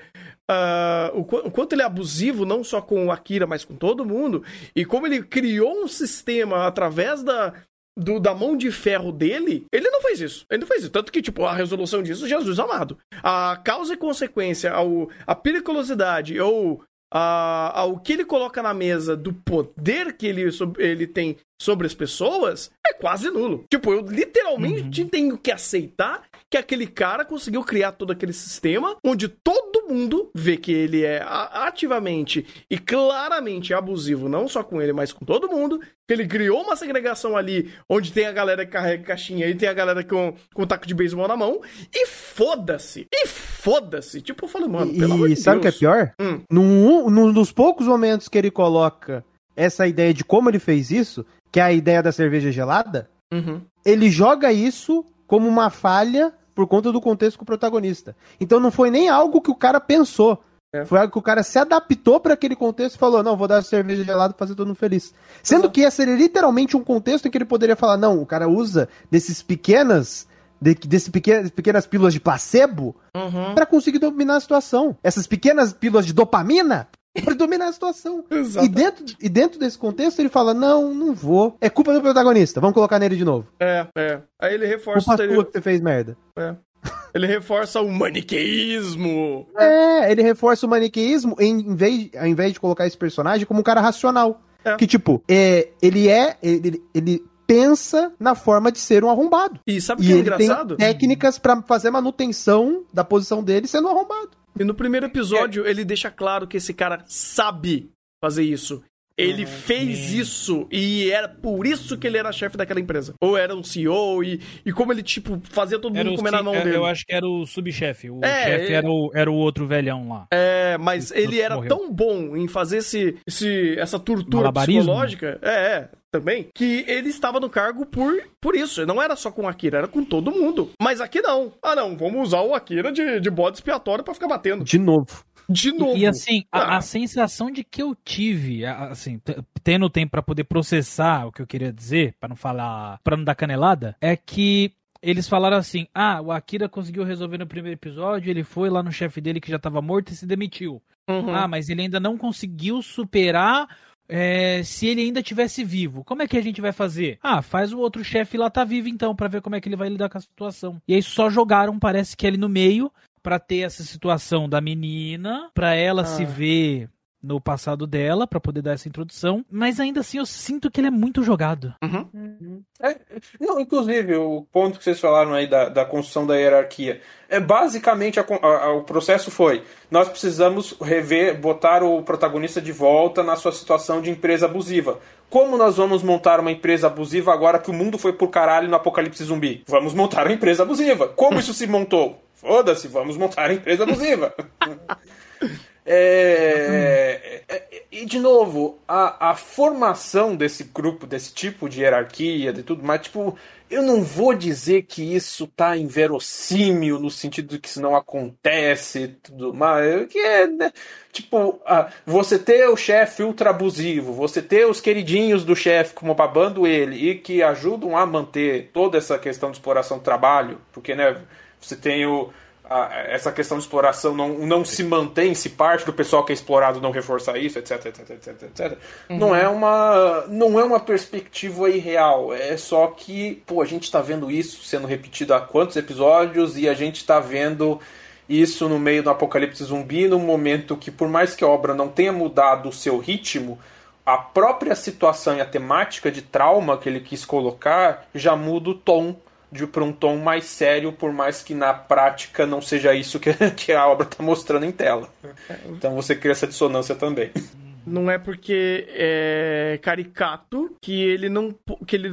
Speaker 1: uh, o, o, quanto ele é abusivo não só com o Akira, mas com todo mundo, e como ele criou um sistema através da do, da mão de ferro dele, ele não fez isso. Ele não fez isso. Tanto que, tipo, a resolução disso, Jesus amado. A causa e consequência, ao, a periculosidade ou a, ao que ele coloca na mesa do poder que ele, ele tem sobre as pessoas é quase nulo. Tipo, eu literalmente uhum. tenho que aceitar que aquele cara conseguiu criar todo aquele sistema onde todo mundo vê que ele é ativamente e claramente abusivo, não só com ele, mas com todo mundo. Que ele criou uma segregação ali onde tem a galera que carrega caixinha e tem a galera com, com taco de beisebol na mão. E foda-se! E foda-se! Tipo, eu falei, mano, pelo e, amor de
Speaker 2: sabe o que é pior? Hum. Num, num dos poucos momentos que ele coloca essa ideia de como ele fez isso, que é a ideia da cerveja gelada, uhum. ele joga isso como uma falha por conta do contexto com o protagonista. Então não foi nem algo que o cara pensou. É. Foi algo que o cara se adaptou para aquele contexto e falou: não, vou dar cerveja gelada pra fazer todo mundo feliz. Sendo Exato. que esse seria literalmente um contexto em que ele poderia falar: não, o cara usa desses pequenas. De, desse pequenas, pequenas pílulas de placebo uhum. para conseguir dominar a situação. Essas pequenas pílulas de dopamina para dominar a situação. E dentro, e dentro desse contexto ele fala: Não, não vou. É culpa do protagonista. Vamos colocar nele de novo.
Speaker 1: É, é. Aí ele reforça.
Speaker 2: Culpa ele... que você fez merda.
Speaker 1: É. Ele reforça o maniqueísmo.
Speaker 2: É, ele reforça o maniqueísmo em, vez, ao invés de colocar esse personagem como um cara racional. É. Que, tipo, é, ele é. Ele, ele pensa na forma de ser um arrombado.
Speaker 1: E sabe o que é engraçado?
Speaker 2: Tem técnicas para fazer manutenção da posição dele sendo um arrombado.
Speaker 1: E no primeiro episódio, é. ele deixa claro que esse cara sabe fazer isso. Ele fez isso e era por isso que ele era chefe daquela empresa. Ou era um CEO e, e como ele, tipo, fazia todo mundo comer na mão
Speaker 4: é,
Speaker 1: dele.
Speaker 4: Eu acho que era o subchefe. O é, chefe ele... era, o, era o outro velhão lá.
Speaker 1: É, mas ele, ele era morreu. tão bom em fazer esse, esse, essa tortura psicológica. É, é também, que ele estava no cargo por, por isso. Não era só com o Akira, era com todo mundo. Mas aqui não. Ah, não, vamos usar o Akira de, de bode expiatório para ficar batendo.
Speaker 2: De novo.
Speaker 1: De novo.
Speaker 4: E, e assim, ah. a, a, sensação de que eu tive, assim, tendo tempo para poder processar o que eu queria dizer, para não falar, para não dar canelada, é que eles falaram assim: ah, o Akira conseguiu resolver no primeiro episódio, ele foi lá no chefe dele que já tava morto e se demitiu. Uhum. Ah, mas ele ainda não conseguiu superar é, se ele ainda tivesse vivo. Como é que a gente vai fazer? Ah, faz o outro chefe lá tá vivo então, para ver como é que ele vai lidar com a situação. E aí só jogaram, parece que ali no meio, para ter essa situação da menina, para ela ah. se ver no passado dela para poder dar essa introdução, mas ainda assim eu sinto que ele é muito jogado.
Speaker 3: Uhum. Uhum. É, não, inclusive, o ponto que vocês falaram aí da, da construção da hierarquia. É basicamente a, a, o processo foi: nós precisamos rever, botar o protagonista de volta na sua situação de empresa abusiva. Como nós vamos montar uma empresa abusiva agora que o mundo foi por caralho no apocalipse zumbi? Vamos montar uma empresa abusiva. Como isso se montou? Foda-se, vamos montar a empresa abusiva. É, é, é, e de novo, a, a formação desse grupo, desse tipo de hierarquia, de tudo mais, tipo, eu não vou dizer que isso tá inverossímil no sentido de que isso não acontece tudo mais. Que é, né? Tipo, você ter o chefe ultra abusivo, você ter os queridinhos do chefe como babando ele e que ajudam a manter toda essa questão de exploração do trabalho, porque né, você tem o, a, essa questão de exploração não, não se mantém, se parte do pessoal que é explorado não reforçar isso, etc, etc, etc, etc. Uhum. Não é uma não é uma perspectiva irreal, é só que, pô, a gente está vendo isso sendo repetido há quantos episódios e a gente está vendo isso no meio do apocalipse zumbi, num momento que por mais que a obra não tenha mudado o seu ritmo, a própria situação e a temática de trauma que ele quis colocar já muda o tom de para um tom mais sério, por mais que na prática não seja isso que, que a obra está mostrando em tela. Então você cria essa dissonância também.
Speaker 1: Não é porque é caricato que ele não. que ele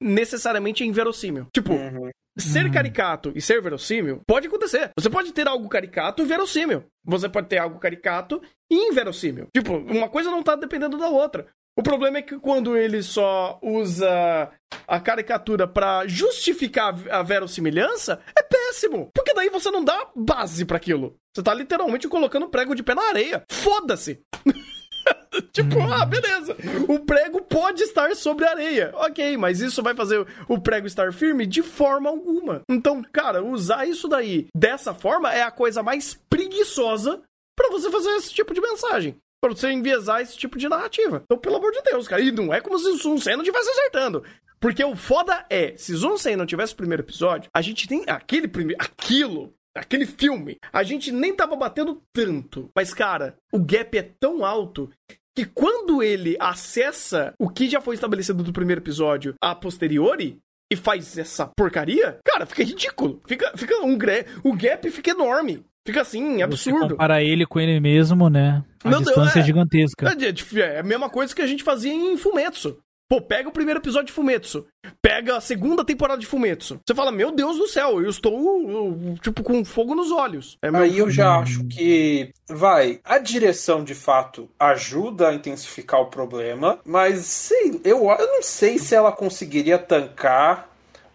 Speaker 1: necessariamente é inverossímil. Tipo, uhum. ser uhum. caricato e ser verossímil pode acontecer. Você pode ter algo caricato e verossímil. Você pode ter algo caricato e inverossímil. Tipo, uma coisa não tá dependendo da outra. O problema é que quando ele só usa a caricatura para justificar a verossimilhança, é péssimo. Porque daí você não dá base para aquilo. Você tá literalmente colocando prego de pé na areia. Foda-se! tipo, ah, beleza. O prego pode estar sobre a areia. Ok, mas isso vai fazer o prego estar firme de forma alguma. Então, cara, usar isso daí dessa forma é a coisa mais preguiçosa para você fazer esse tipo de mensagem pra você enviesar esse tipo de narrativa. Então, pelo amor de Deus, cara. E não é como se o Sun Sen não estivesse acertando. Porque o foda é, se Sun Sen não tivesse o primeiro episódio, a gente tem aquele primeiro. aquilo. Aquele filme, a gente nem tava batendo tanto. Mas, cara, o gap é tão alto que quando ele acessa o que já foi estabelecido do primeiro episódio a posteriori, e faz essa porcaria, cara, fica ridículo. Fica, fica um o gap fica enorme. Fica assim, absurdo.
Speaker 4: Para ele com ele mesmo, né? A Meu distância Deus, é, é gigantesca.
Speaker 1: É, é, a mesma coisa que a gente fazia em Fumetsu. Pô, pega o primeiro episódio de Fumetsu. Pega a segunda temporada de Fumetsu. Você fala, meu Deus do céu, eu estou, tipo, com fogo nos olhos.
Speaker 3: É Aí eu já acho que, vai, a direção de fato ajuda a intensificar o problema, mas sei, eu, eu não sei se ela conseguiria tancar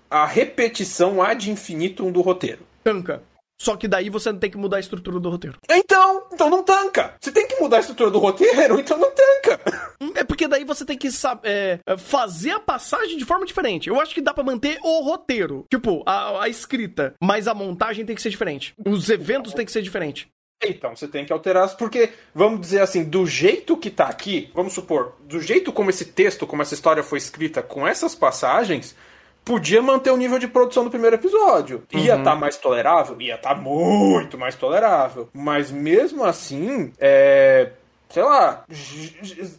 Speaker 3: a repetição ad infinitum do roteiro.
Speaker 1: Tanca. Só que daí você tem que mudar a estrutura do roteiro.
Speaker 3: Então, então não tanca. Você tem que mudar a estrutura do roteiro, então não tanca.
Speaker 1: É porque daí você tem que é, fazer a passagem de forma diferente. Eu acho que dá para manter o roteiro. Tipo, a, a, escrita. Mas a montagem tem que ser diferente. Os eventos tem que ser diferente.
Speaker 3: Então, você tem que alterar, porque, vamos dizer assim, do jeito que tá aqui, vamos supor, do jeito como esse texto, como essa história foi escrita, com essas passagens, podia manter o nível de produção do primeiro episódio. Ia estar uhum. tá mais tolerável? Ia estar tá muito mais tolerável. Mas mesmo assim, é sei lá,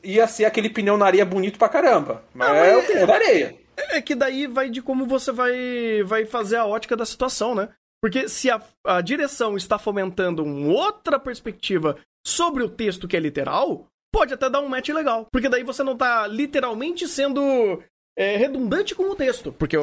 Speaker 3: ia ser aquele pneu na areia bonito pra caramba. Mas, é o pneu da areia.
Speaker 1: É que daí vai de como você vai, vai fazer a ótica da situação, né? Porque se a, a direção está fomentando uma outra perspectiva sobre o texto que é literal, pode até dar um match legal. Porque daí você não tá literalmente sendo é, redundante com o texto. Porque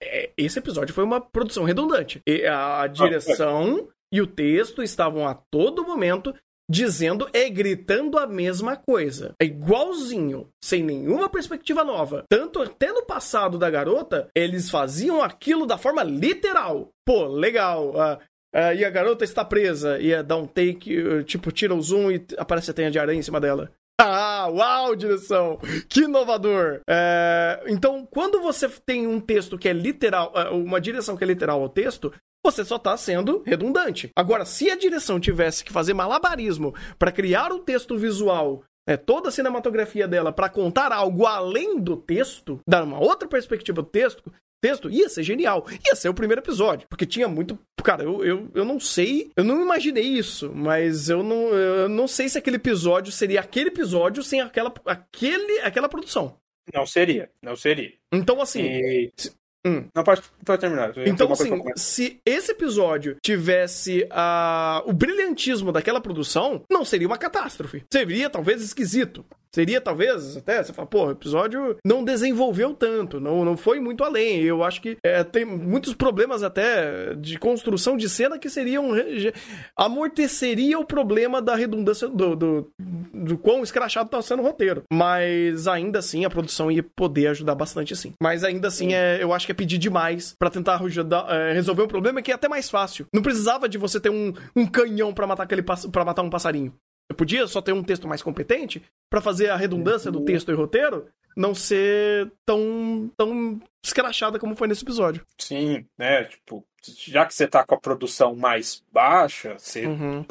Speaker 1: é, esse episódio foi uma produção redundante. E a direção e o texto estavam a todo momento dizendo e gritando a mesma coisa. É igualzinho, sem nenhuma perspectiva nova. Tanto até no passado da garota, eles faziam aquilo da forma literal. Pô, legal. Uh, e a garota está presa. Ia dar um take, tipo, tira o zoom e aparece a teia de aranha em cima dela. Ah, uau, direção! Que inovador! É, então, quando você tem um texto que é literal, é, uma direção que é literal ao texto, você só está sendo redundante. Agora, se a direção tivesse que fazer malabarismo para criar um texto visual é, toda a cinematografia dela para contar algo além do texto, dar uma outra perspectiva do texto, texto, ia ser genial. Ia ser o primeiro episódio. Porque tinha muito. Cara, eu, eu, eu não sei. Eu não imaginei isso. Mas eu não, eu não sei se aquele episódio seria aquele episódio sem aquela, aquele, aquela produção.
Speaker 3: Não seria. Não seria.
Speaker 1: Então, assim. E...
Speaker 3: Hum. Não, pode, pode terminar.
Speaker 1: Então, assim, se esse episódio tivesse uh, o brilhantismo daquela produção, não seria uma catástrofe. Seria talvez esquisito. Seria, talvez, até, você fala, pô, o episódio não desenvolveu tanto, não, não foi muito além. Eu acho que é, tem muitos problemas até de construção de cena que seriam. amorteceria o problema da redundância do, do, do quão escrachado tá sendo o roteiro. Mas ainda assim, a produção ia poder ajudar bastante, sim. Mas ainda assim, é, eu acho que é pedir demais para tentar ajudar, é, resolver um problema que é até mais fácil. Não precisava de você ter um, um canhão para matar aquele para matar um passarinho. Eu podia só ter um texto mais competente para fazer a redundância do texto e roteiro não ser tão, tão escrachada como foi nesse episódio.
Speaker 3: Sim, né? Tipo, já que você tá com a produção mais baixa, você. Uhum.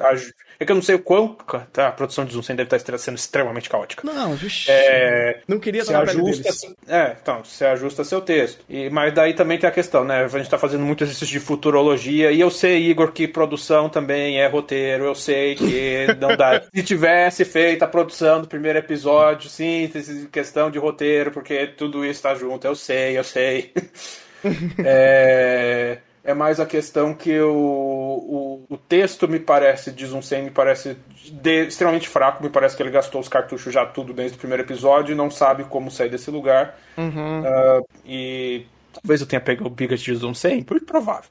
Speaker 3: É que eu não sei o quão. Tá, a produção de Zoom deve estar sendo extremamente caótica.
Speaker 1: Não, vixi,
Speaker 3: é, Não queria estar ajusta, É, então, você ajusta seu texto. E, mas daí também tem a questão, né? A gente tá fazendo muito exercício de futurologia. E eu sei, Igor, que produção também é roteiro. Eu sei que não dá. Se tivesse feito a produção do primeiro episódio, síntese, questão de roteiro, porque tudo isso tá junto. Eu sei, eu sei. é. É mais a questão que o, o, o texto me parece, diz um me parece de, extremamente fraco. Me parece que ele gastou os cartuchos já tudo desde o primeiro episódio e não sabe como sair desse lugar. Uhum. Uh, e talvez eu tenha pegado o Bigot de Zoom 100, por provável.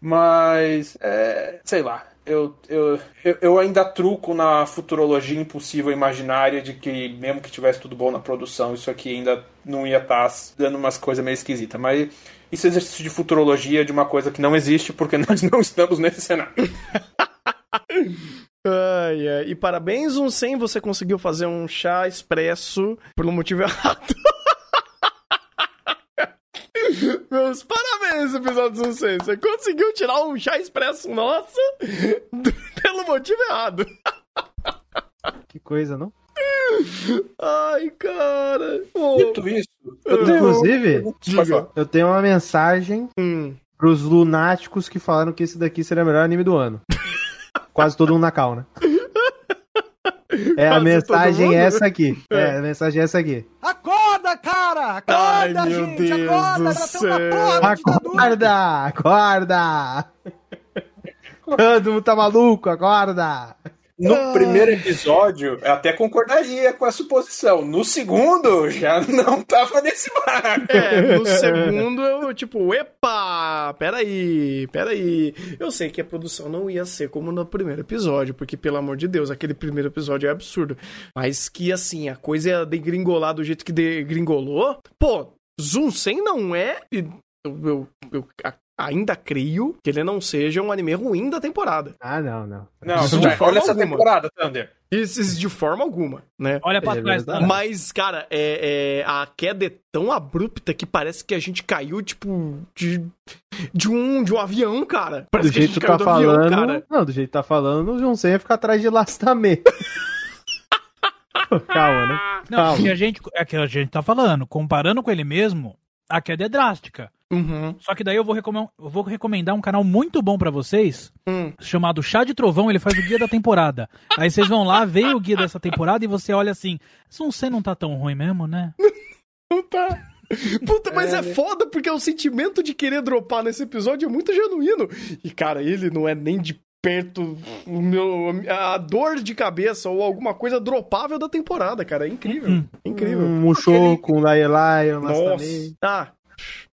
Speaker 3: Mas, é, sei lá, eu, eu, eu ainda truco na futurologia impossível imaginária de que, mesmo que tivesse tudo bom na produção, isso aqui ainda não ia estar tá dando umas coisas meio esquisitas. Mas isso é exercício de futurologia de uma coisa que não existe porque nós não estamos nesse cenário.
Speaker 1: Ai, ai. E parabéns, um 100, você conseguiu fazer um chá expresso pelo motivo errado. Meus parabéns, episódio 16. Você conseguiu tirar um chá expresso nosso pelo motivo errado.
Speaker 2: Que coisa, não?
Speaker 1: Ai, cara.
Speaker 3: Dito isso,
Speaker 2: eu tenho... inclusive, eu tenho uma mensagem hum. pros lunáticos que falaram que esse daqui seria o melhor anime do ano. Quase todo mundo na cal, né? É a mensagem essa aqui. É. é, a mensagem é essa aqui.
Speaker 1: Acorda, cara! Acorda, Ai, gente! Deus acorda! Do céu.
Speaker 2: Acorda! Acorda! Todo mundo tá maluco, acorda!
Speaker 3: No ah. primeiro episódio, eu até concordaria com a suposição. No segundo, já não tava nesse barco.
Speaker 1: É, no segundo, eu, tipo, epa, peraí, peraí. Eu sei que a produção não ia ser como no primeiro episódio, porque, pelo amor de Deus, aquele primeiro episódio é absurdo. Mas que, assim, a coisa ia degringolar do jeito que degringolou. Pô, Zoom 100 não é. Eu, eu, eu ainda creio que ele não seja um anime ruim da temporada.
Speaker 2: Ah, não, não.
Speaker 3: Não, Isso de forma olha essa temporada, Thunder.
Speaker 1: Isso de forma alguma, né?
Speaker 4: Olha pra é trás,
Speaker 1: tá? Mas, cara, é, é, a queda é tão abrupta que parece que a gente caiu, tipo, de, de, um, de um avião, cara. Parece
Speaker 2: do jeito que tá falando, avião, cara. Não, do jeito que tá falando, o João Senha ia ficar atrás de Lastamê.
Speaker 4: Calma, né? Não, Calma. a gente, é que a gente tá falando, comparando com ele mesmo, a queda é drástica. Uhum. Só que daí eu vou, recomendar, eu vou recomendar um canal muito bom para vocês, hum. chamado Chá de Trovão, ele faz o guia da temporada. Aí vocês vão lá, veem o guia dessa temporada e você olha assim, você não tá tão ruim mesmo, né?
Speaker 1: não tá. Puta, mas é, é, foda porque o sentimento de querer dropar nesse episódio é muito genuíno. E, cara, ele não é nem de perto o meu, a dor de cabeça ou alguma coisa dropável da temporada, cara. É incrível. Hum. incrível. Um
Speaker 2: Mushoku, um Laelai,
Speaker 1: um Nossa. Ah,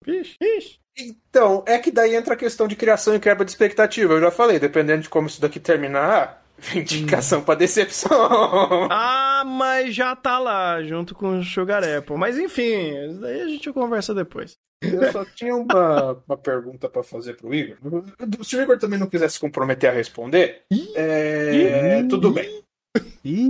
Speaker 3: Vixe, vixe. Então, é que daí entra a questão de criação e quebra de expectativa. Eu já falei, dependendo de como isso daqui terminar, indicação hum. pra decepção.
Speaker 1: Ah, mas já tá lá, junto com o Sugar Apple. Mas enfim, isso daí a gente conversa depois.
Speaker 3: Eu só tinha uma, uma pergunta para fazer pro Igor. Se o Igor também não quiser se comprometer a responder, é, tudo bem.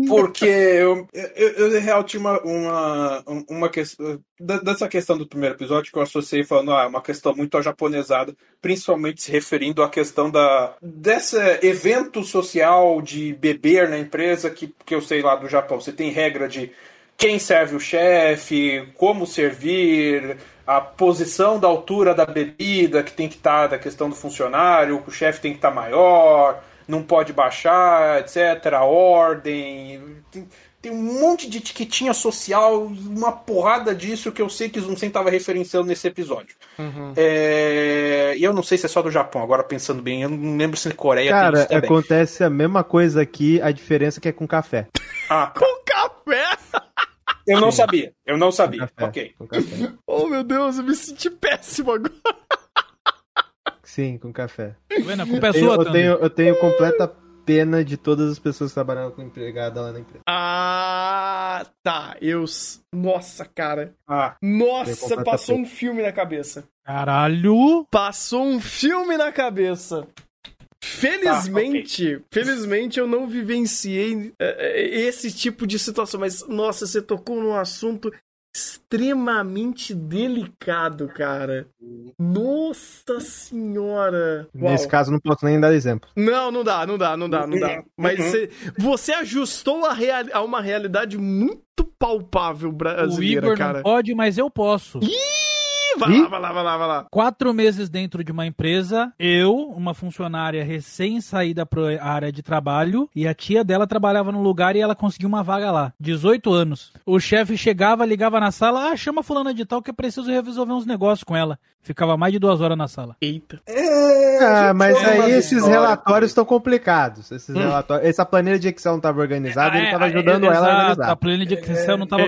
Speaker 3: Porque eu, eu, eu, real, tinha uma, uma, uma questão. Dessa questão do primeiro episódio que eu associei falando, ah, uma questão muito japonesada, principalmente se referindo à questão da desse evento social de beber na empresa, que, que eu sei lá do Japão. Você tem regra de quem serve o chefe, como servir, a posição da altura da bebida que tem que estar, da questão do funcionário, o chefe tem que estar maior não pode baixar, etc. A ordem. Tem, tem, um monte de etiquetinha social, uma porrada disso que eu sei que o Zunsen estava referenciando nesse episódio. Uhum. É, e eu não sei se é só do Japão, agora pensando bem, eu não lembro se Coreia
Speaker 2: Cara, tem isso acontece a mesma coisa aqui, a diferença é que é com café.
Speaker 1: Ah, tá. Com café?
Speaker 3: Eu não sabia, eu não sabia. Café, ok.
Speaker 1: Oh meu Deus, eu me senti péssimo agora.
Speaker 2: Sim, com café.
Speaker 4: Tá vendo? A culpa é sua,
Speaker 2: eu, tenho, eu tenho completa pena de todas as pessoas que trabalham com empregada lá na empresa.
Speaker 1: Ah, tá. Eu. Nossa, cara. Ah, Nossa, passou pena. um filme na cabeça.
Speaker 4: Caralho!
Speaker 1: Passou um filme na cabeça. Felizmente, ah, okay. felizmente eu não vivenciei é, esse tipo de situação, mas nossa, você tocou num assunto extremamente delicado, cara. Nossa senhora.
Speaker 2: Nesse Uau. caso, não posso nem dar exemplo.
Speaker 1: Não, não dá, não dá, não dá, não dá. Mas uhum. você, você ajustou a, real, a uma realidade muito palpável brasileira, o Igor cara.
Speaker 4: Não pode, mas eu posso.
Speaker 1: Ih! Vai lá, vai lá, vai lá, vai lá.
Speaker 4: Quatro meses dentro de uma empresa, eu, uma funcionária recém-saída para a área de trabalho, e a tia dela trabalhava no lugar e ela conseguiu uma vaga lá. 18 anos. O chefe chegava, ligava na sala, ah, chama fulana de tal que é preciso resolver uns negócios com ela. Ficava mais de duas horas na sala.
Speaker 1: Eita.
Speaker 2: É, ah, mas aí esses relatórios estão complicados. Esses hum. relatórios, essa planilha de Excel não estava organizada, é, ele estava ajudando é, ela a organizar.
Speaker 4: A planilha de Excel não estava.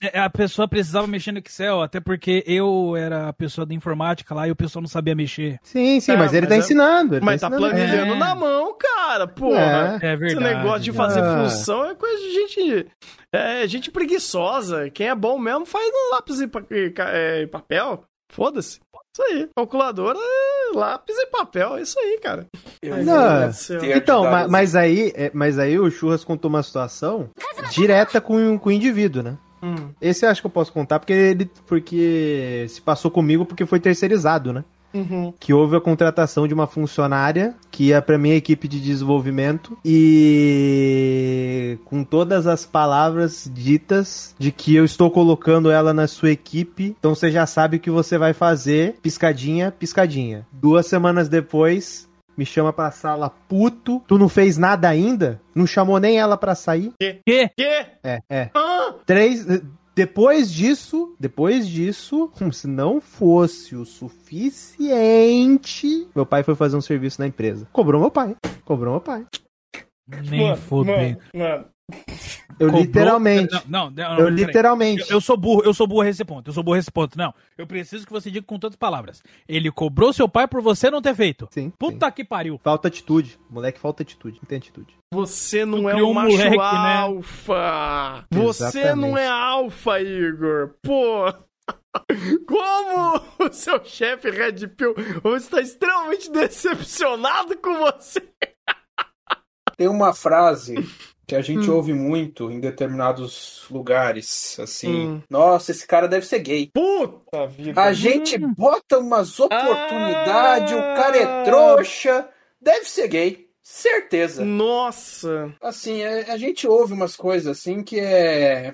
Speaker 4: É, a pessoa precisava mexer no Excel, até porque eu era a pessoa da informática lá e o pessoal não sabia mexer.
Speaker 2: Sim, sim, mas ele está ensinando.
Speaker 1: Ele mas tá, tá planilhando na mão, cara. Porra. É, verdade. Esse negócio de fazer ah. função é coisa de gente. É, gente preguiçosa. Quem é bom mesmo faz no lápis e papel. Foda-se. Isso aí. Calculadora, lápis e papel. É isso aí, cara.
Speaker 2: Não, então, mas, mas, aí, é, mas aí o Churras contou uma situação direta com, com o indivíduo, né? Hum. Esse eu acho que eu posso contar porque ele porque se passou comigo porque foi terceirizado, né? Uhum. Que houve a contratação de uma funcionária que ia para minha equipe de desenvolvimento e com todas as palavras ditas de que eu estou colocando ela na sua equipe, então você já sabe o que você vai fazer, piscadinha, piscadinha. Duas semanas depois, me chama pra sala puto. Tu não fez nada ainda? Não chamou nem ela pra sair?
Speaker 1: Que? Que?
Speaker 2: Que? É, é. Ah! Três. Depois disso, depois disso, se não fosse o suficiente, meu pai foi fazer um serviço na empresa. Cobrou meu pai. Cobrou meu pai.
Speaker 4: Nem fodendo. Mano,
Speaker 2: eu Cobrou... literalmente. Não, não, não eu literalmente.
Speaker 4: Eu, eu, sou burro, eu sou burro nesse ponto. Eu sou burro nesse ponto. Não, eu preciso que você diga com tantas palavras. Ele cobrou seu pai por você não ter feito.
Speaker 2: Sim.
Speaker 4: Puta
Speaker 2: sim.
Speaker 4: que pariu.
Speaker 2: Falta atitude. Moleque, falta atitude. Não tem atitude.
Speaker 1: Você não é um macho moleque, né? alfa. Né? Você Exatamente. não é alfa, Igor. Pô. Como o seu chefe Red Pill está extremamente decepcionado com você.
Speaker 3: Tem uma frase que a gente hum. ouve muito em determinados lugares, assim. Hum. Nossa, esse cara deve ser gay.
Speaker 1: Puta vida.
Speaker 3: A gente bota umas oportunidades, ah. o cara é trouxa, deve ser gay. Certeza.
Speaker 1: Nossa.
Speaker 3: Assim, a, é, a gente ouve umas coisas assim que é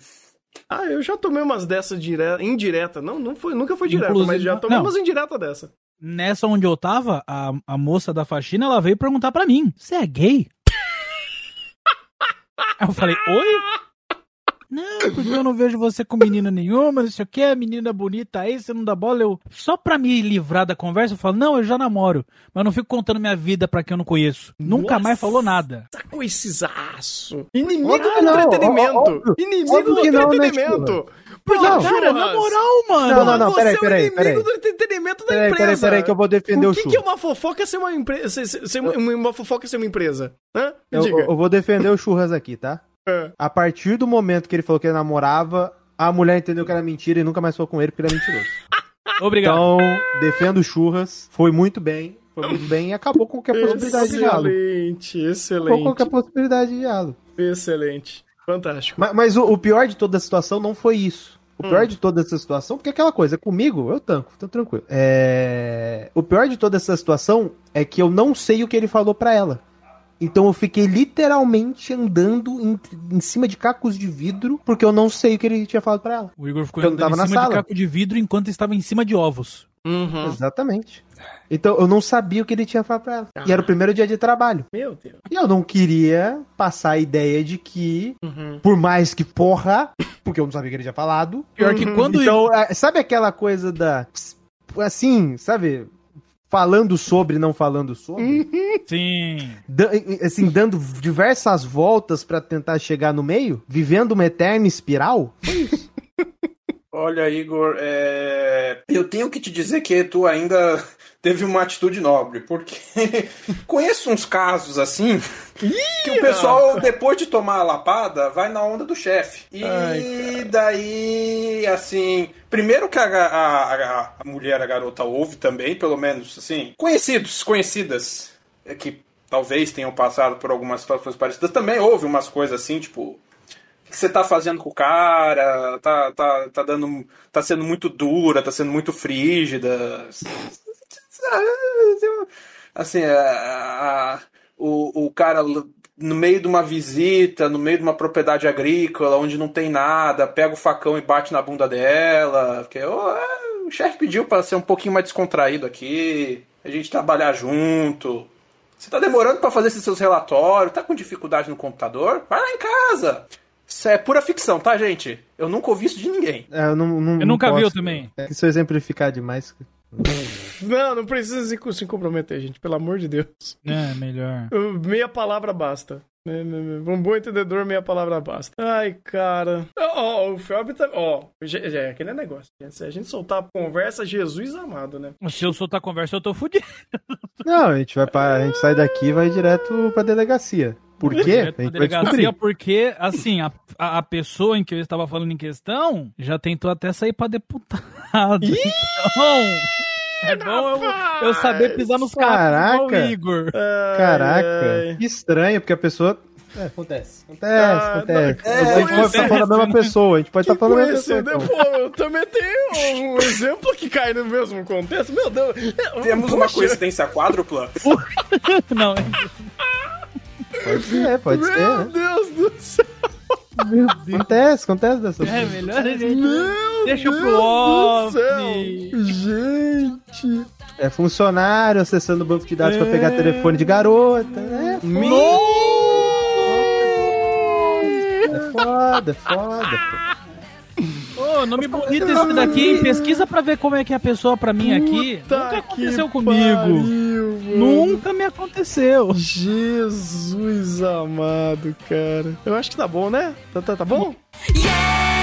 Speaker 1: ah, eu já tomei umas dessas direta, indireta. Não, não foi, nunca foi direta, mas já tomei não. umas indireta dessa.
Speaker 4: Nessa onde eu tava, a, a moça da faxina, ela veio perguntar para mim: "Você é gay?" Aí eu falei: "Oi?" Não, porque eu não vejo você com menina nenhuma, não sei o que, a menina bonita aí, você não dá bola. Eu, só pra me livrar da conversa, eu falo, não, eu já namoro. Mas eu não fico contando minha vida pra quem eu não conheço. Nossa, Nunca mais falou nada.
Speaker 1: Tá com esses aço. Inimigo do entretenimento. Inimigo do né,
Speaker 4: Pô, não, cara, na moral, mano.
Speaker 2: Não, não, não, peraí, peraí.
Speaker 1: Você é o inimigo do entretenimento da
Speaker 2: peraí,
Speaker 1: empresa.
Speaker 2: Peraí, peraí, que eu vou defender o,
Speaker 1: o que, que é uma fofoca ser uma empresa? Ser, ser uma, uma fofoca ser uma empresa? Hã?
Speaker 2: Eu, eu, vou defender o churras aqui, tá? É. A partir do momento que ele falou que ele namorava, a mulher entendeu que era mentira e nunca mais foi com ele porque ele é mentiroso.
Speaker 4: Obrigado.
Speaker 2: Então, defendo churras. Foi muito bem. Foi muito bem e acabou com qualquer possibilidade de diálogo.
Speaker 1: Excelente, excelente.
Speaker 2: Acabou com qualquer possibilidade de diálogo.
Speaker 1: Excelente. Fantástico.
Speaker 2: Mas, mas o, o, pior de toda a situação não foi isso. O pior hum. de toda essa situação, porque aquela coisa, comigo, eu tanco, tô tranquilo. É... O pior de toda essa situação é que eu não sei o que ele falou para ela. Então eu fiquei literalmente andando em, em, cima de cacos de vidro, porque eu não sei o que ele tinha falado para ela.
Speaker 4: O Igor ficou andando em cima sala. de caco de vidro enquanto estava em cima de ovos.
Speaker 2: Uhum. Exatamente. Então eu não sabia o que ele tinha falado pra ela. Ah. E era o primeiro dia de trabalho.
Speaker 1: Meu Deus.
Speaker 2: E eu não queria passar a ideia de que, uhum. por mais que porra, porque eu não sabia o que ele tinha falado.
Speaker 4: Pior que quando.
Speaker 2: Então, eu... sabe aquela coisa da. Assim, sabe? Falando sobre, não falando sobre.
Speaker 4: Sim.
Speaker 2: assim, dando diversas voltas para tentar chegar no meio, vivendo uma eterna espiral. Foi isso.
Speaker 3: Olha, Igor, é... eu tenho que te dizer que tu ainda teve uma atitude nobre, porque conheço uns casos assim que o pessoal, depois de tomar a lapada, vai na onda do chefe. E Ai, daí, assim, primeiro que a, a, a, mulher, a garota, ouve também, pelo menos, assim, conhecidos, conhecidas, é que talvez tenham passado por algumas situações parecidas, também houve umas coisas assim, tipo, que você tá fazendo com o cara, tá, tá, tá dando. tá sendo muito dura, tá sendo muito frígida. Assim, a, a, o, o cara no meio de uma visita, no meio de uma propriedade agrícola, onde não tem nada, pega o facão e bate na bunda dela. Porque oh, é, o chefe pediu para ser um pouquinho mais descontraído aqui, a gente trabalhar junto. Você tá demorando para fazer esses seus relatórios, tá com dificuldade no computador? Vai lá em casa. Isso é pura ficção, tá, gente? Eu nunca ouvi isso de ninguém.
Speaker 2: É, eu, não, não,
Speaker 4: eu nunca vi também.
Speaker 2: É, se eu exemplificar demais.
Speaker 1: Não, não precisa se, se comprometer, gente, pelo amor de Deus.
Speaker 4: É, melhor.
Speaker 1: Meia palavra basta. Um bom entendedor, meia palavra basta. Ai, cara. Ó, oh, o Felb tá. Ó, oh, é aquele negócio. Se a gente soltar a conversa, Jesus amado, né?
Speaker 4: Se eu soltar a conversa, eu tô fudido.
Speaker 2: Não, a gente vai pra, A gente sai daqui e vai direto pra delegacia. Por quê?
Speaker 4: A gente delegacia porque, assim, a, a, pessoa em que eu estava falando em questão já tentou até sair pra deputado. Então. É bom eu, eu, saber pisar nos
Speaker 2: caras Igor. Caraca, que estranho, porque a pessoa. É, acontece. Acontece, ah, acontece. Não, é, a gente pode estar falando da mesma pessoa, a gente pode estar falando da mesma pessoa. Então.
Speaker 1: Pô, eu também tenho um exemplo que cai no mesmo contexto. Meu Deus.
Speaker 3: Temos Poxa. uma coincidência quádrupla?
Speaker 4: não, é.
Speaker 2: Pode ser, pode
Speaker 1: Meu
Speaker 2: ser.
Speaker 1: Meu né? Deus do céu.
Speaker 2: Meu Deus. Acontece, acontece dessa
Speaker 4: É, melhor a gente.
Speaker 1: Meu
Speaker 4: Deixa
Speaker 1: Deus
Speaker 4: pro off.
Speaker 1: Gente.
Speaker 2: É funcionário acessando o banco de dados é... pra pegar telefone de garota. É foda. É foda, é foda.
Speaker 4: Nome bonito esse daqui, hein? Pesquisa pra ver como é que é a pessoa pra mim aqui. Nunca aconteceu comigo. Pariu, Nunca me aconteceu.
Speaker 1: Jesus amado, cara. Eu acho que tá bom, né? Tá, tá, tá bom? Yeah!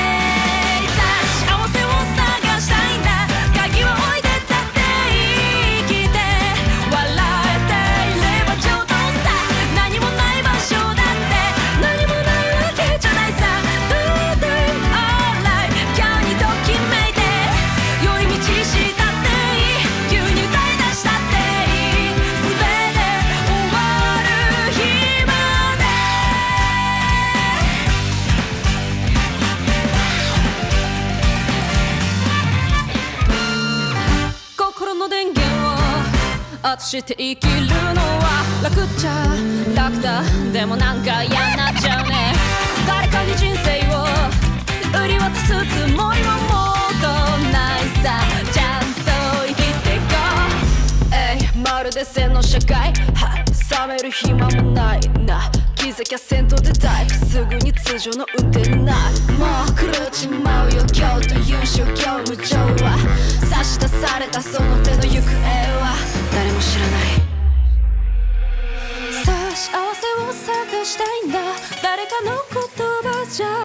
Speaker 5: して生きるのは楽っちゃ楽だでもなんか嫌になっちゃうね。誰かに人生を。売り渡すつもりはもうとないさちゃん。と生きてこうえいまるで背の社会冷める暇もない。な気づきゃ先頭出たいすぐに通常の運転ないもう狂っちまうよ。今日という宗教無情は差し出されたその手の行方は。誰も知らない。さあ幸せを探したいんだ。誰かの言葉じゃ